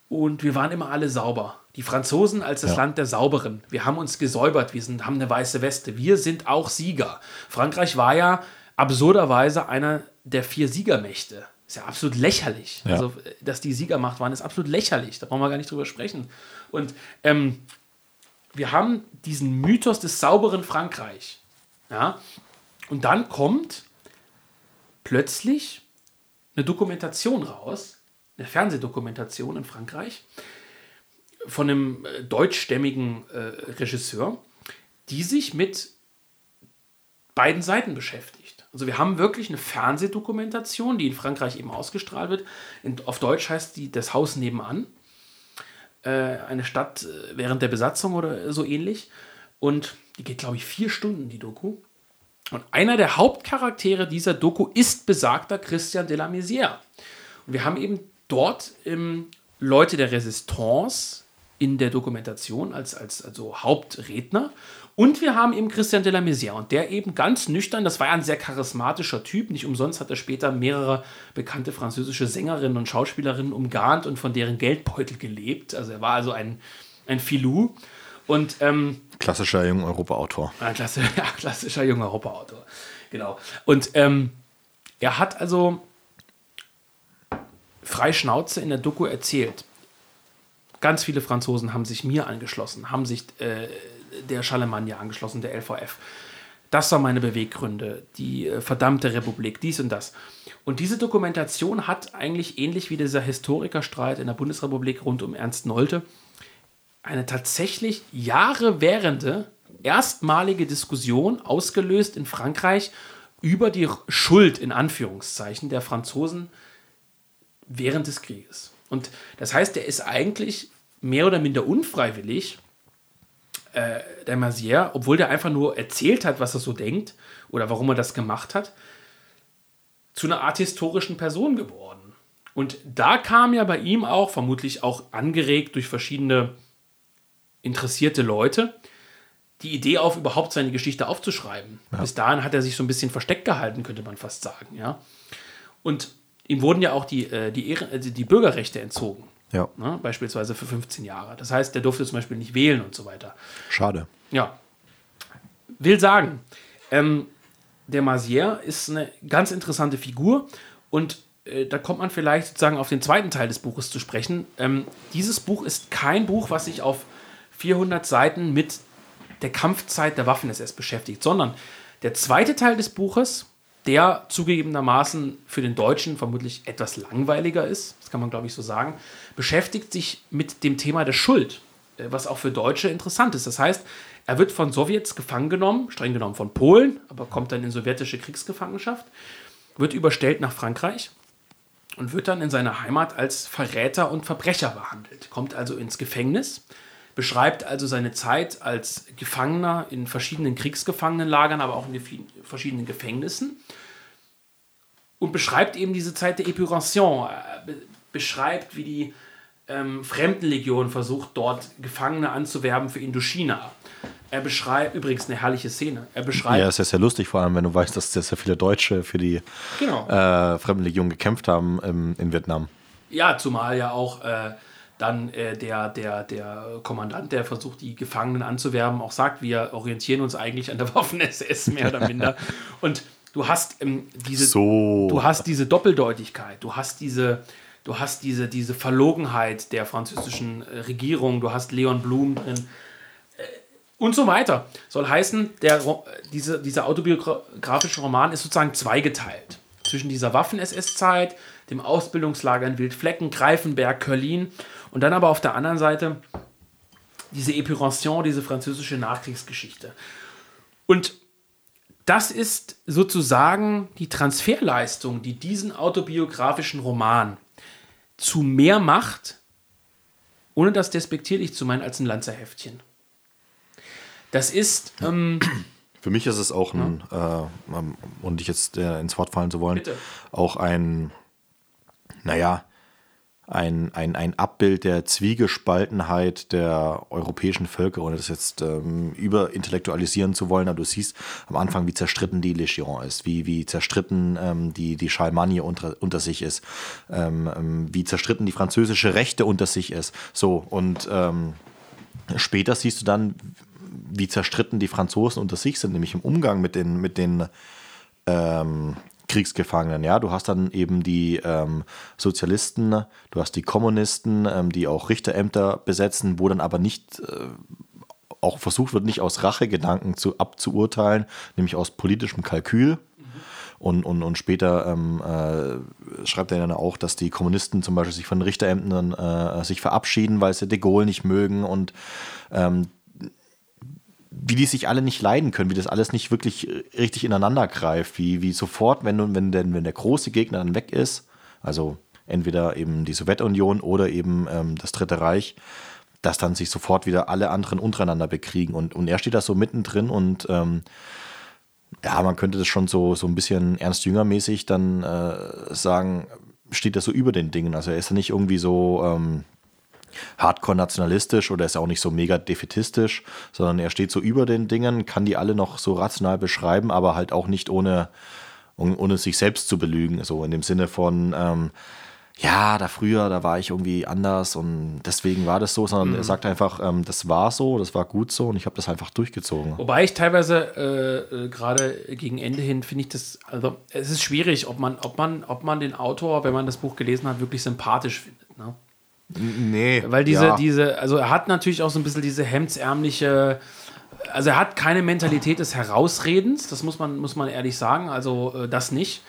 Und wir waren immer alle sauber. Die Franzosen als das ja. Land der Sauberen. Wir haben uns gesäubert, wir sind, haben eine weiße Weste. Wir sind auch Sieger. Frankreich war ja absurderweise einer der vier Siegermächte. Ist ja absolut lächerlich. Ja. Also, dass die Siegermacht waren, ist absolut lächerlich. Da brauchen wir gar nicht drüber sprechen. Und ähm, wir haben diesen Mythos des sauberen Frankreich. Ja? Und dann kommt plötzlich eine Dokumentation raus, eine Fernsehdokumentation in Frankreich von einem äh, deutschstämmigen äh, Regisseur, die sich mit beiden Seiten beschäftigt. Also wir haben wirklich eine Fernsehdokumentation, die in Frankreich eben ausgestrahlt wird. In, auf Deutsch heißt die Das Haus nebenan. Äh, eine Stadt äh, während der Besatzung oder so ähnlich. Und die geht, glaube ich, vier Stunden, die Doku. Und einer der Hauptcharaktere dieser Doku ist besagter Christian de la Maizière. Und wir haben eben dort ähm, Leute der Resistance in der Dokumentation als, als also Hauptredner. Und wir haben eben Christian de la Maizière und der eben ganz nüchtern, das war ja ein sehr charismatischer Typ, nicht umsonst hat er später mehrere bekannte französische Sängerinnen und Schauspielerinnen umgarnt und von deren Geldbeutel gelebt. Also er war also ein, ein Filou. Und, ähm,
klassischer junger Europa-Autor.
Ein klasse, ja, klassischer junger Europa-Autor. Genau. Und ähm, er hat also frei Schnauze in der Doku erzählt. Ganz viele Franzosen haben sich mir angeschlossen, haben sich äh, der Charlemagne angeschlossen, der LVF. Das waren meine Beweggründe, die äh, verdammte Republik, dies und das. Und diese Dokumentation hat eigentlich ähnlich wie dieser Historikerstreit in der Bundesrepublik rund um Ernst Nolte eine tatsächlich Jahre währende, erstmalige Diskussion ausgelöst in Frankreich über die Schuld in Anführungszeichen der Franzosen während des Krieges. Und das heißt, er ist eigentlich mehr oder minder unfreiwillig, äh, der Mazière, obwohl der einfach nur erzählt hat, was er so denkt oder warum er das gemacht hat, zu einer Art historischen Person geworden. Und da kam ja bei ihm auch, vermutlich auch angeregt durch verschiedene interessierte Leute die Idee auf, überhaupt seine Geschichte aufzuschreiben. Ja. Bis dahin hat er sich so ein bisschen versteckt gehalten, könnte man fast sagen. Ja? Und ihm wurden ja auch die, äh, die, Ehren, also die Bürgerrechte entzogen.
Ja.
Ne? Beispielsweise für 15 Jahre. Das heißt, der durfte zum Beispiel nicht wählen und so weiter.
Schade.
Ja. Will sagen, ähm, der Mazière ist eine ganz interessante Figur und äh, da kommt man vielleicht sozusagen auf den zweiten Teil des Buches zu sprechen. Ähm, dieses Buch ist kein Buch, was sich auf 400 Seiten mit der Kampfzeit der Waffen-SS beschäftigt, sondern der zweite Teil des Buches, der zugegebenermaßen für den Deutschen vermutlich etwas langweiliger ist, das kann man glaube ich so sagen, beschäftigt sich mit dem Thema der Schuld, äh, was auch für Deutsche interessant ist. Das heißt, er wird von Sowjets gefangen genommen, streng genommen von Polen, aber kommt dann in sowjetische Kriegsgefangenschaft, wird überstellt nach Frankreich und wird dann in seiner Heimat als Verräter und Verbrecher behandelt, kommt also ins Gefängnis beschreibt also seine Zeit als Gefangener in verschiedenen Kriegsgefangenenlagern, aber auch in verschiedenen Gefängnissen und beschreibt eben diese Zeit der Epuration, äh, beschreibt, wie die ähm, Fremdenlegion versucht, dort Gefangene anzuwerben für Indochina. Er beschreibt übrigens eine herrliche Szene. Er beschreibt.
Ja, ist ja lustig, vor allem wenn du weißt, dass sehr, sehr viele Deutsche für die genau. äh, Fremdenlegion gekämpft haben im, in Vietnam.
Ja, zumal ja auch äh, dann äh, der, der, der Kommandant, der versucht, die Gefangenen anzuwerben, auch sagt, wir orientieren uns eigentlich an der Waffen-SS mehr oder minder. Und du hast ähm, diese,
so.
du hast diese Doppeldeutigkeit, du hast diese, du hast diese, diese Verlogenheit der französischen äh, Regierung, du hast Leon Blum drin äh, und so weiter. Soll heißen, der, diese, dieser autobiografische Roman ist sozusagen zweigeteilt. Zwischen dieser Waffen-SS-Zeit, dem Ausbildungslager in Wildflecken, Greifenberg, Köln und dann aber auf der anderen Seite diese Epuration, diese französische Nachkriegsgeschichte. Und das ist sozusagen die Transferleistung, die diesen autobiografischen Roman zu mehr macht, ohne das despektierlich zu meinen, als ein Lanzerheftchen. Das ist. Ähm,
Für mich ist es auch ein, äh, und ich jetzt äh, ins Wort fallen zu wollen, Bitte. auch ein, naja, ein, ein, ein Abbild der Zwiegespaltenheit der europäischen Völker, ohne das jetzt ähm, überintellektualisieren zu wollen. Aber du siehst am Anfang, wie zerstritten die Legion ist, wie, wie zerstritten ähm, die, die Charlemagne unter, unter sich ist, ähm, ähm wie zerstritten die französische Rechte unter sich ist. So, und ähm, später siehst du dann, wie zerstritten die Franzosen unter sich sind, nämlich im Umgang mit den, mit den ähm, Kriegsgefangenen. Ja, du hast dann eben die ähm, Sozialisten, du hast die Kommunisten, ähm, die auch Richterämter besetzen, wo dann aber nicht äh, auch versucht wird, nicht aus Rachegedanken zu, abzuurteilen, nämlich aus politischem Kalkül. Und, und, und später ähm, äh, schreibt er dann auch, dass die Kommunisten zum Beispiel sich von Richterämtern äh, sich verabschieden, weil sie de Gaulle nicht mögen und ähm, wie die sich alle nicht leiden können, wie das alles nicht wirklich äh, richtig ineinander greift, wie, wie sofort, wenn, wenn, denn, wenn der große Gegner dann weg ist, also entweder eben die Sowjetunion oder eben ähm, das Dritte Reich, dass dann sich sofort wieder alle anderen untereinander bekriegen. Und, und er steht da so mittendrin und ähm, ja, man könnte das schon so, so ein bisschen Ernst-Jünger-mäßig dann äh, sagen, steht er so über den Dingen. Also er ist ja nicht irgendwie so, ähm, hardcore nationalistisch oder ist auch nicht so mega defetistisch, sondern er steht so über den Dingen, kann die alle noch so rational beschreiben, aber halt auch nicht ohne, ohne sich selbst zu belügen. So in dem Sinne von, ähm, ja, da früher, da war ich irgendwie anders und deswegen war das so, sondern mhm. er sagt einfach, ähm, das war so, das war gut so und ich habe das einfach durchgezogen.
Wobei ich teilweise äh, äh, gerade gegen Ende hin finde ich das, also es ist schwierig, ob man, ob man, ob man den Autor, wenn man das Buch gelesen hat, wirklich sympathisch findet. Ne?
Nee.
Weil diese, ja. diese, also er hat natürlich auch so ein bisschen diese hemdsärmliche, also er hat keine Mentalität des Herausredens, das muss man, muss man ehrlich sagen, also äh, das nicht.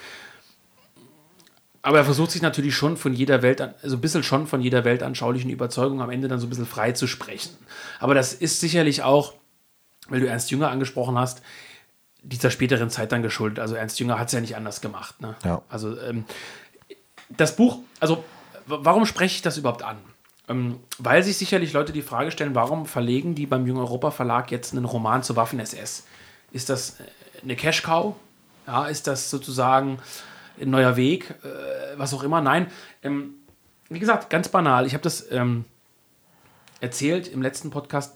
Aber er versucht sich natürlich schon von jeder Welt, also ein bisschen schon von jeder weltanschaulichen Überzeugung am Ende dann so ein bisschen frei zu sprechen. Aber das ist sicherlich auch, weil du Ernst Jünger angesprochen hast, dieser späteren Zeit dann geschuldet. Also Ernst Jünger hat es ja nicht anders gemacht. Ne?
Ja.
Also ähm, das Buch, also warum spreche ich das überhaupt an? Ähm, weil sich sicherlich Leute die Frage stellen, warum verlegen die beim Jung Europa Verlag jetzt einen Roman zur Waffen-SS? Ist das äh, eine Cash-Cow? Ja, ist das sozusagen ein neuer Weg? Äh, was auch immer? Nein. Ähm, wie gesagt, ganz banal. Ich habe das ähm, erzählt im letzten Podcast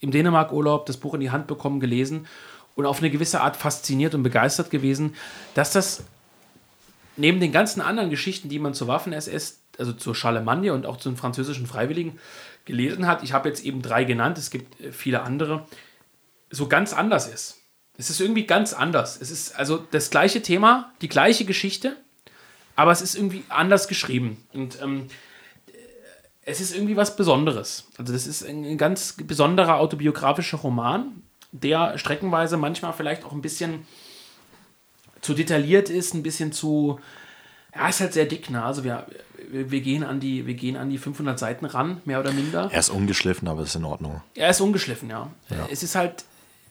im Dänemark-Urlaub, das Buch in die Hand bekommen, gelesen und auf eine gewisse Art fasziniert und begeistert gewesen, dass das neben den ganzen anderen Geschichten, die man zur Waffen-SS also zur Charlemagne und auch zu den französischen Freiwilligen gelesen hat, ich habe jetzt eben drei genannt, es gibt äh, viele andere, so ganz anders ist. Es ist irgendwie ganz anders. Es ist also das gleiche Thema, die gleiche Geschichte, aber es ist irgendwie anders geschrieben. Und ähm, es ist irgendwie was Besonderes. Also das ist ein ganz besonderer autobiografischer Roman, der streckenweise manchmal vielleicht auch ein bisschen zu detailliert ist, ein bisschen zu, ja, ist halt sehr dick. Ne? Also wir, wir, gehen an die, wir gehen an die 500 Seiten ran, mehr oder minder.
Er ist ungeschliffen, aber ist in Ordnung.
Er ist ungeschliffen, ja. ja. Es ist halt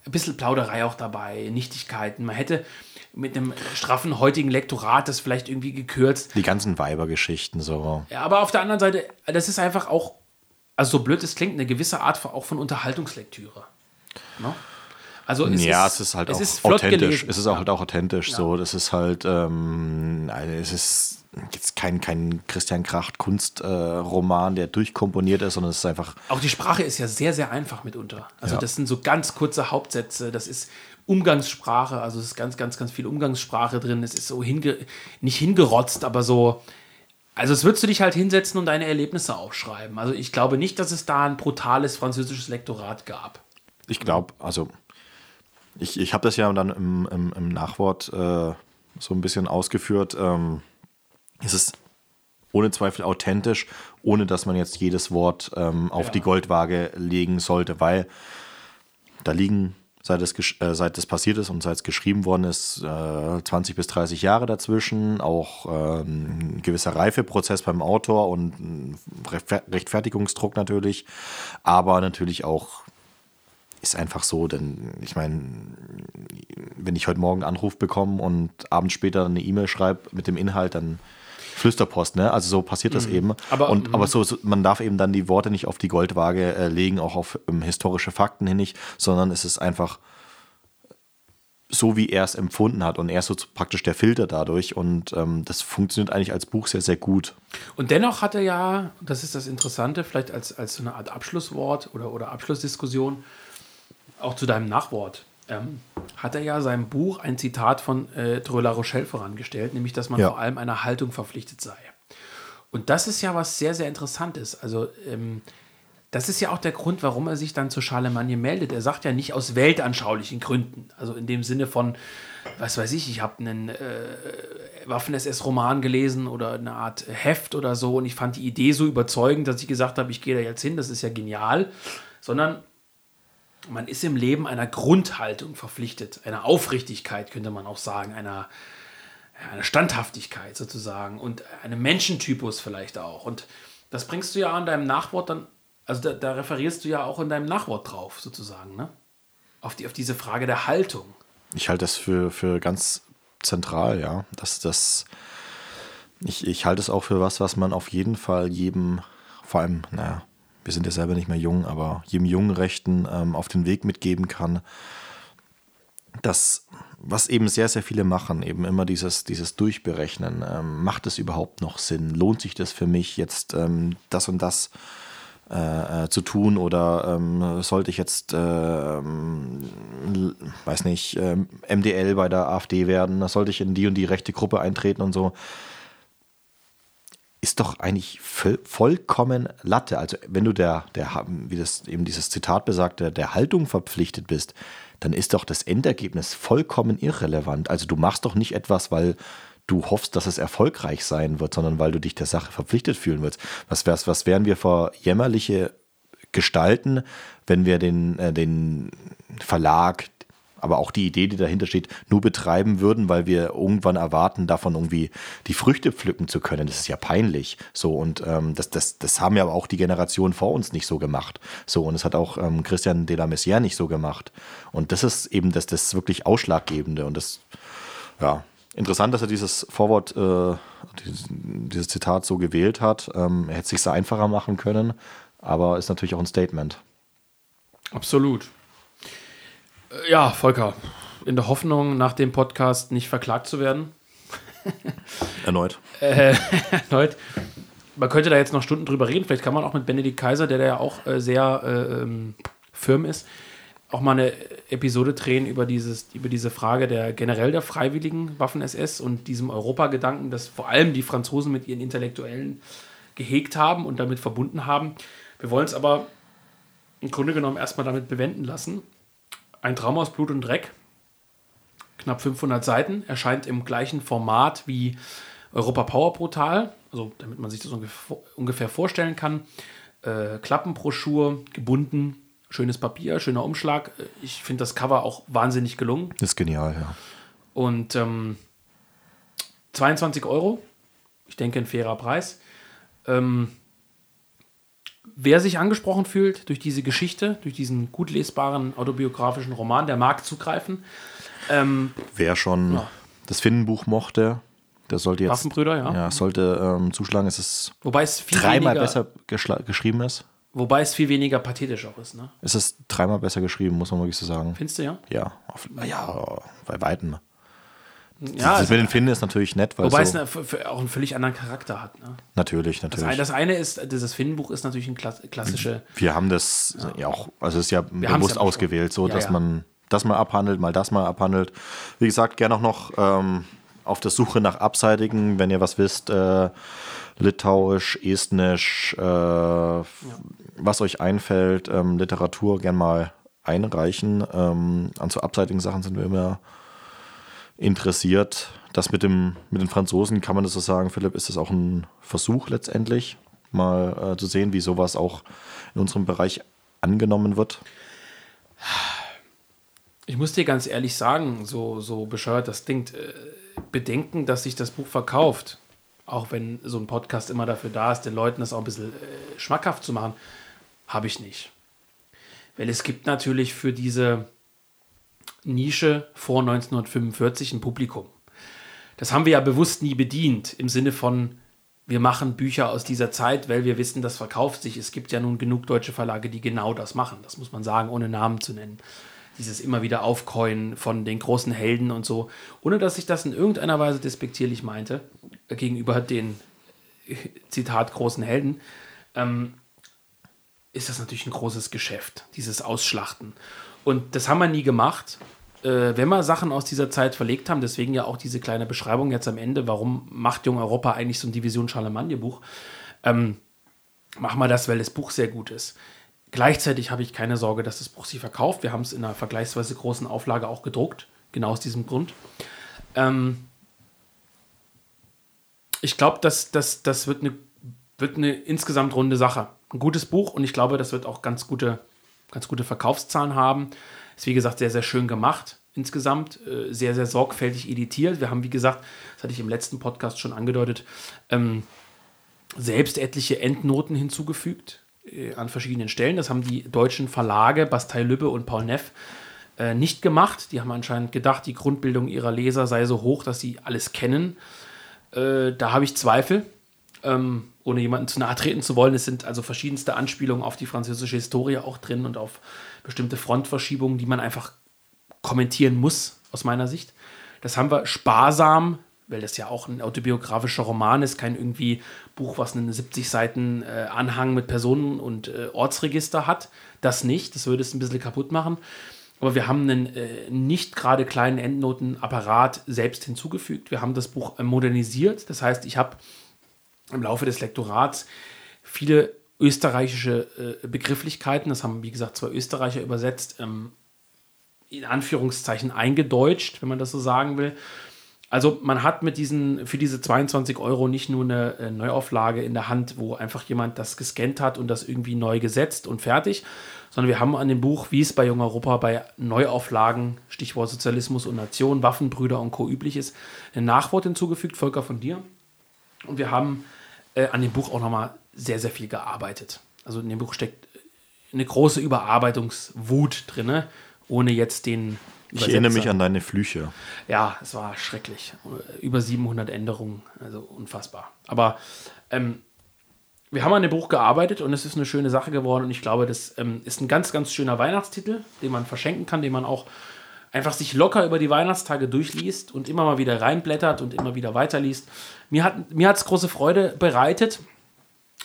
ein bisschen Plauderei auch dabei, Nichtigkeiten. Man hätte mit einem straffen heutigen Lektorat das vielleicht irgendwie gekürzt.
Die ganzen Weibergeschichten so.
Ja, aber auf der anderen Seite, das ist einfach auch, also so blöd es klingt, eine gewisse Art auch von Unterhaltungslektüre. Ne?
Also es ja, ist, es ist halt es auch ist authentisch. Gelesen. Es ist auch ja. halt auch authentisch. Ja. So, das ist halt, ähm, also es ist jetzt kein, kein Christian Kracht Kunstroman, äh, der durchkomponiert ist, sondern es ist einfach.
Auch die Sprache ist ja sehr, sehr einfach mitunter. Also ja. das sind so ganz kurze Hauptsätze. Das ist Umgangssprache, also es ist ganz, ganz, ganz viel Umgangssprache drin. Es ist so hinge nicht hingerotzt, aber so. Also es würdest du dich halt hinsetzen und deine Erlebnisse aufschreiben. Also ich glaube nicht, dass es da ein brutales französisches Lektorat gab.
Ich glaube, also ich, ich habe das ja dann im, im, im Nachwort äh, so ein bisschen ausgeführt. Ähm, es ist ohne Zweifel authentisch, ohne dass man jetzt jedes Wort ähm, auf ja. die Goldwaage legen sollte, weil da liegen, seit es, äh, seit es passiert ist und seit es geschrieben worden ist, äh, 20 bis 30 Jahre dazwischen, auch ähm, ein gewisser Reifeprozess beim Autor und ein Rechtfertigungsdruck natürlich, aber natürlich auch ist einfach so, denn ich meine, wenn ich heute Morgen einen Anruf bekomme und abends später eine E-Mail schreibe mit dem Inhalt, dann Flüsterpost, ne? Also so passiert das mhm. eben. Aber, und, mhm. aber so, so, man darf eben dann die Worte nicht auf die Goldwaage äh, legen, auch auf ähm, historische Fakten hin nicht, sondern es ist einfach so, wie er es empfunden hat. Und er ist so praktisch der Filter dadurch. Und ähm, das funktioniert eigentlich als Buch sehr, sehr gut.
Und dennoch hat er ja, das ist das Interessante, vielleicht als, als so eine Art Abschlusswort oder, oder Abschlussdiskussion, auch zu deinem Nachwort, ähm, hat er ja seinem Buch ein Zitat von äh, Tröla Rochelle vorangestellt, nämlich, dass man ja. vor allem einer Haltung verpflichtet sei. Und das ist ja was sehr, sehr Interessantes. Also, ähm, das ist ja auch der Grund, warum er sich dann zu Charlemagne meldet. Er sagt ja nicht aus weltanschaulichen Gründen. Also in dem Sinne von, was weiß ich, ich habe einen äh, Waffen-SS-Roman gelesen oder eine Art Heft oder so und ich fand die Idee so überzeugend, dass ich gesagt habe, ich gehe da jetzt hin, das ist ja genial. Sondern man ist im Leben einer Grundhaltung verpflichtet, einer Aufrichtigkeit könnte man auch sagen, einer, einer Standhaftigkeit sozusagen und einem Menschentypus vielleicht auch. Und das bringst du ja an deinem Nachwort dann also da, da, referierst du ja auch in deinem Nachwort drauf, sozusagen, ne? Auf, die, auf diese Frage der Haltung.
Ich halte das für, für ganz zentral, ja. Das, das, ich, ich halte es auch für was, was man auf jeden Fall jedem, vor allem, naja, wir sind ja selber nicht mehr jung, aber jedem jungen Rechten ähm, auf den Weg mitgeben kann. Das, was eben sehr, sehr viele machen, eben immer dieses, dieses Durchberechnen. Ähm, macht es überhaupt noch Sinn? Lohnt sich das für mich, jetzt ähm, das und das äh, äh, zu tun oder ähm, sollte ich jetzt, äh, weiß nicht, äh, MDL bei der AfD werden, sollte ich in die und die rechte Gruppe eintreten und so. Ist doch eigentlich vollkommen Latte. Also, wenn du der, der, wie das eben dieses Zitat besagte, der Haltung verpflichtet bist, dann ist doch das Endergebnis vollkommen irrelevant. Also, du machst doch nicht etwas, weil du hoffst, dass es erfolgreich sein wird, sondern weil du dich der Sache verpflichtet fühlen wirst. Was, wär's, was wären wir vor jämmerliche Gestalten, wenn wir den, äh, den Verlag, aber auch die Idee, die dahinter steht, nur betreiben würden, weil wir irgendwann erwarten, davon irgendwie die Früchte pflücken zu können. Das ist ja peinlich. So, und ähm, das, das, das haben ja auch die Generationen vor uns nicht so gemacht. So, und es hat auch ähm, Christian de la Messière nicht so gemacht. Und das ist eben das, das wirklich Ausschlaggebende. Und das, ja, Interessant, dass er dieses Vorwort, äh, dieses, dieses, Zitat so gewählt hat. Ähm, er hätte es sich einfacher machen können, aber ist natürlich auch ein Statement.
Absolut. Ja, Volker, in der Hoffnung, nach dem Podcast nicht verklagt zu werden.
erneut.
Äh, erneut. Man könnte da jetzt noch Stunden drüber reden. Vielleicht kann man auch mit Benedikt Kaiser, der da ja auch äh, sehr äh, ähm, firm ist, auch mal eine Episode drehen über, dieses, über diese Frage der generell der freiwilligen Waffen-SS und diesem Europagedanken, das vor allem die Franzosen mit ihren Intellektuellen gehegt haben und damit verbunden haben. Wir wollen es aber im Grunde genommen erstmal damit bewenden lassen. Ein Traum aus Blut und Dreck, knapp 500 Seiten, erscheint im gleichen Format wie Europa Power Brutal, also damit man sich das ungefähr vorstellen kann. Äh, Klappenbroschur, gebunden, Schönes Papier, schöner Umschlag. Ich finde das Cover auch wahnsinnig gelungen.
Das ist genial, ja.
Und ähm, 22 Euro. Ich denke, ein fairer Preis. Ähm, wer sich angesprochen fühlt durch diese Geschichte, durch diesen gut lesbaren autobiografischen Roman, der mag zugreifen. Ähm,
wer schon ja. das Finnenbuch mochte, der sollte jetzt.
Waffenbrüder, ja.
Ja, sollte ähm, zuschlagen. Es ist
Wobei es viel
dreimal besser geschrieben ist.
Wobei es viel weniger pathetisch auch ist, ne?
Es ist dreimal besser geschrieben, muss man wirklich so sagen.
Findest du ja?
Ja, auf, ja, bei Weitem. Ja, das mit den Finden ist natürlich nett,
weil Wobei so es eine, auch einen völlig anderen Charakter hat. Ne?
Natürlich, natürlich.
Das, das, eine ist, dieses Finnenbuch ist natürlich ein klassische.
Wir haben das ja, ja auch, also es ist ja Wir bewusst ja ausgewählt, so dass man das mal abhandelt, mal das mal abhandelt. Wie gesagt, gerne auch noch ähm, auf der Suche nach Abseitigen, wenn ihr was wisst. Äh, Litauisch, Estnisch, äh, was euch einfällt, ähm, Literatur gern mal einreichen. Ähm, an so abseitigen Sachen sind wir immer interessiert. Das mit, dem, mit den Franzosen, kann man das so sagen, Philipp, ist das auch ein Versuch letztendlich, mal äh, zu sehen, wie sowas auch in unserem Bereich angenommen wird?
Ich muss dir ganz ehrlich sagen, so, so bescheuert das klingt, äh, bedenken, dass sich das Buch verkauft auch wenn so ein Podcast immer dafür da ist, den Leuten das auch ein bisschen äh, schmackhaft zu machen, habe ich nicht. Weil es gibt natürlich für diese Nische vor 1945 ein Publikum. Das haben wir ja bewusst nie bedient, im Sinne von, wir machen Bücher aus dieser Zeit, weil wir wissen, das verkauft sich. Es gibt ja nun genug deutsche Verlage, die genau das machen. Das muss man sagen, ohne Namen zu nennen. Dieses immer wieder Aufkäuen von den großen Helden und so. Ohne dass ich das in irgendeiner Weise despektierlich meinte, gegenüber den, Zitat, großen Helden, ähm, ist das natürlich ein großes Geschäft, dieses Ausschlachten. Und das haben wir nie gemacht äh, wenn wir Sachen aus dieser Zeit verlegt haben, deswegen ja auch diese kleine Beschreibung jetzt am Ende, warum macht Jung Europa eigentlich so ein Division Charlemagne-Buch, ähm, machen wir das, weil das Buch sehr gut ist. Gleichzeitig habe ich keine Sorge, dass das Buch sich verkauft. Wir haben es in einer vergleichsweise großen Auflage auch gedruckt, genau aus diesem Grund. Ähm, ich glaube, das, das, das wird, eine, wird eine insgesamt runde Sache. Ein gutes Buch und ich glaube, das wird auch ganz gute, ganz gute Verkaufszahlen haben. Ist wie gesagt sehr, sehr schön gemacht insgesamt, äh, sehr, sehr sorgfältig editiert. Wir haben, wie gesagt, das hatte ich im letzten Podcast schon angedeutet, ähm, selbst etliche Endnoten hinzugefügt äh, an verschiedenen Stellen. Das haben die deutschen Verlage Bastei Lübbe und Paul Neff äh, nicht gemacht. Die haben anscheinend gedacht, die Grundbildung ihrer Leser sei so hoch, dass sie alles kennen. Äh, da habe ich Zweifel. Ähm, ohne jemanden zu nahe treten zu wollen. Es sind also verschiedenste Anspielungen auf die französische Historie auch drin und auf bestimmte Frontverschiebungen, die man einfach kommentieren muss, aus meiner Sicht. Das haben wir sparsam, weil das ja auch ein autobiografischer Roman ist, kein irgendwie Buch, was einen 70 Seiten äh, Anhang mit Personen- und äh, Ortsregister hat. Das nicht, das würde es ein bisschen kaputt machen. Aber wir haben einen äh, nicht gerade kleinen Endnotenapparat selbst hinzugefügt. Wir haben das Buch modernisiert. Das heißt, ich habe im Laufe des Lektorats viele österreichische äh, Begrifflichkeiten, das haben wie gesagt zwei Österreicher übersetzt, ähm, in Anführungszeichen eingedeutscht, wenn man das so sagen will. Also man hat mit diesen, für diese 22 Euro nicht nur eine äh, Neuauflage in der Hand, wo einfach jemand das gescannt hat und das irgendwie neu gesetzt und fertig, sondern wir haben an dem Buch, wie es bei Jung Europa bei Neuauflagen, Stichwort Sozialismus und Nation, Waffenbrüder und Co. üblich ist, ein Nachwort hinzugefügt, Volker von dir. Und wir haben äh, an dem Buch auch nochmal sehr, sehr viel gearbeitet. Also in dem Buch steckt eine große Überarbeitungswut drin, ohne jetzt den.
Ich erinnere mich an deine Flüche.
Ja, es war schrecklich. Über 700 Änderungen, also unfassbar. Aber ähm, wir haben an dem Buch gearbeitet und es ist eine schöne Sache geworden und ich glaube, das ähm, ist ein ganz, ganz schöner Weihnachtstitel, den man verschenken kann, den man auch einfach sich locker über die Weihnachtstage durchliest und immer mal wieder reinblättert und immer wieder weiterliest. Mir hat es mir große Freude bereitet.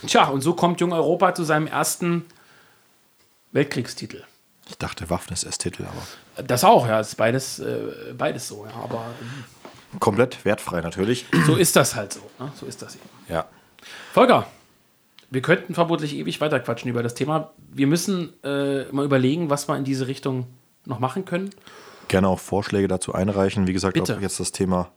Tja, und so kommt Jung Europa zu seinem ersten Weltkriegstitel.
Ich dachte Waffen-SS-Titel, aber.
Das auch, ja. ist beides, äh, beides so, ja. Aber.
Ähm, Komplett wertfrei natürlich.
So ist das halt so. Ne? So ist das eben.
Ja.
Volker, wir könnten vermutlich ewig weiterquatschen über das Thema. Wir müssen äh, mal überlegen, was wir in diese Richtung noch machen können
gerne auch Vorschläge dazu einreichen. Wie gesagt, Bitte. ob jetzt das Thema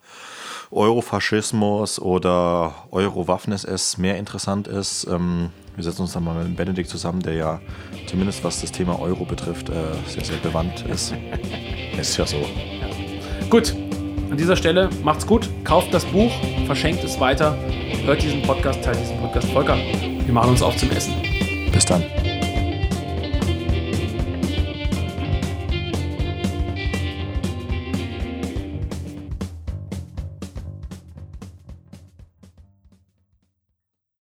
Eurofaschismus oder Euro-Waffen-SS mehr interessant ist. Ähm, wir setzen uns dann mal mit Benedikt zusammen, der ja zumindest was das Thema Euro betrifft, äh, sehr, sehr bewandt ist. ist ja so.
Gut, an dieser Stelle macht's gut, kauft das Buch, verschenkt es weiter, hört diesen Podcast, teilt diesen Podcast. Volker, wir machen uns auf zum Essen.
Bis dann.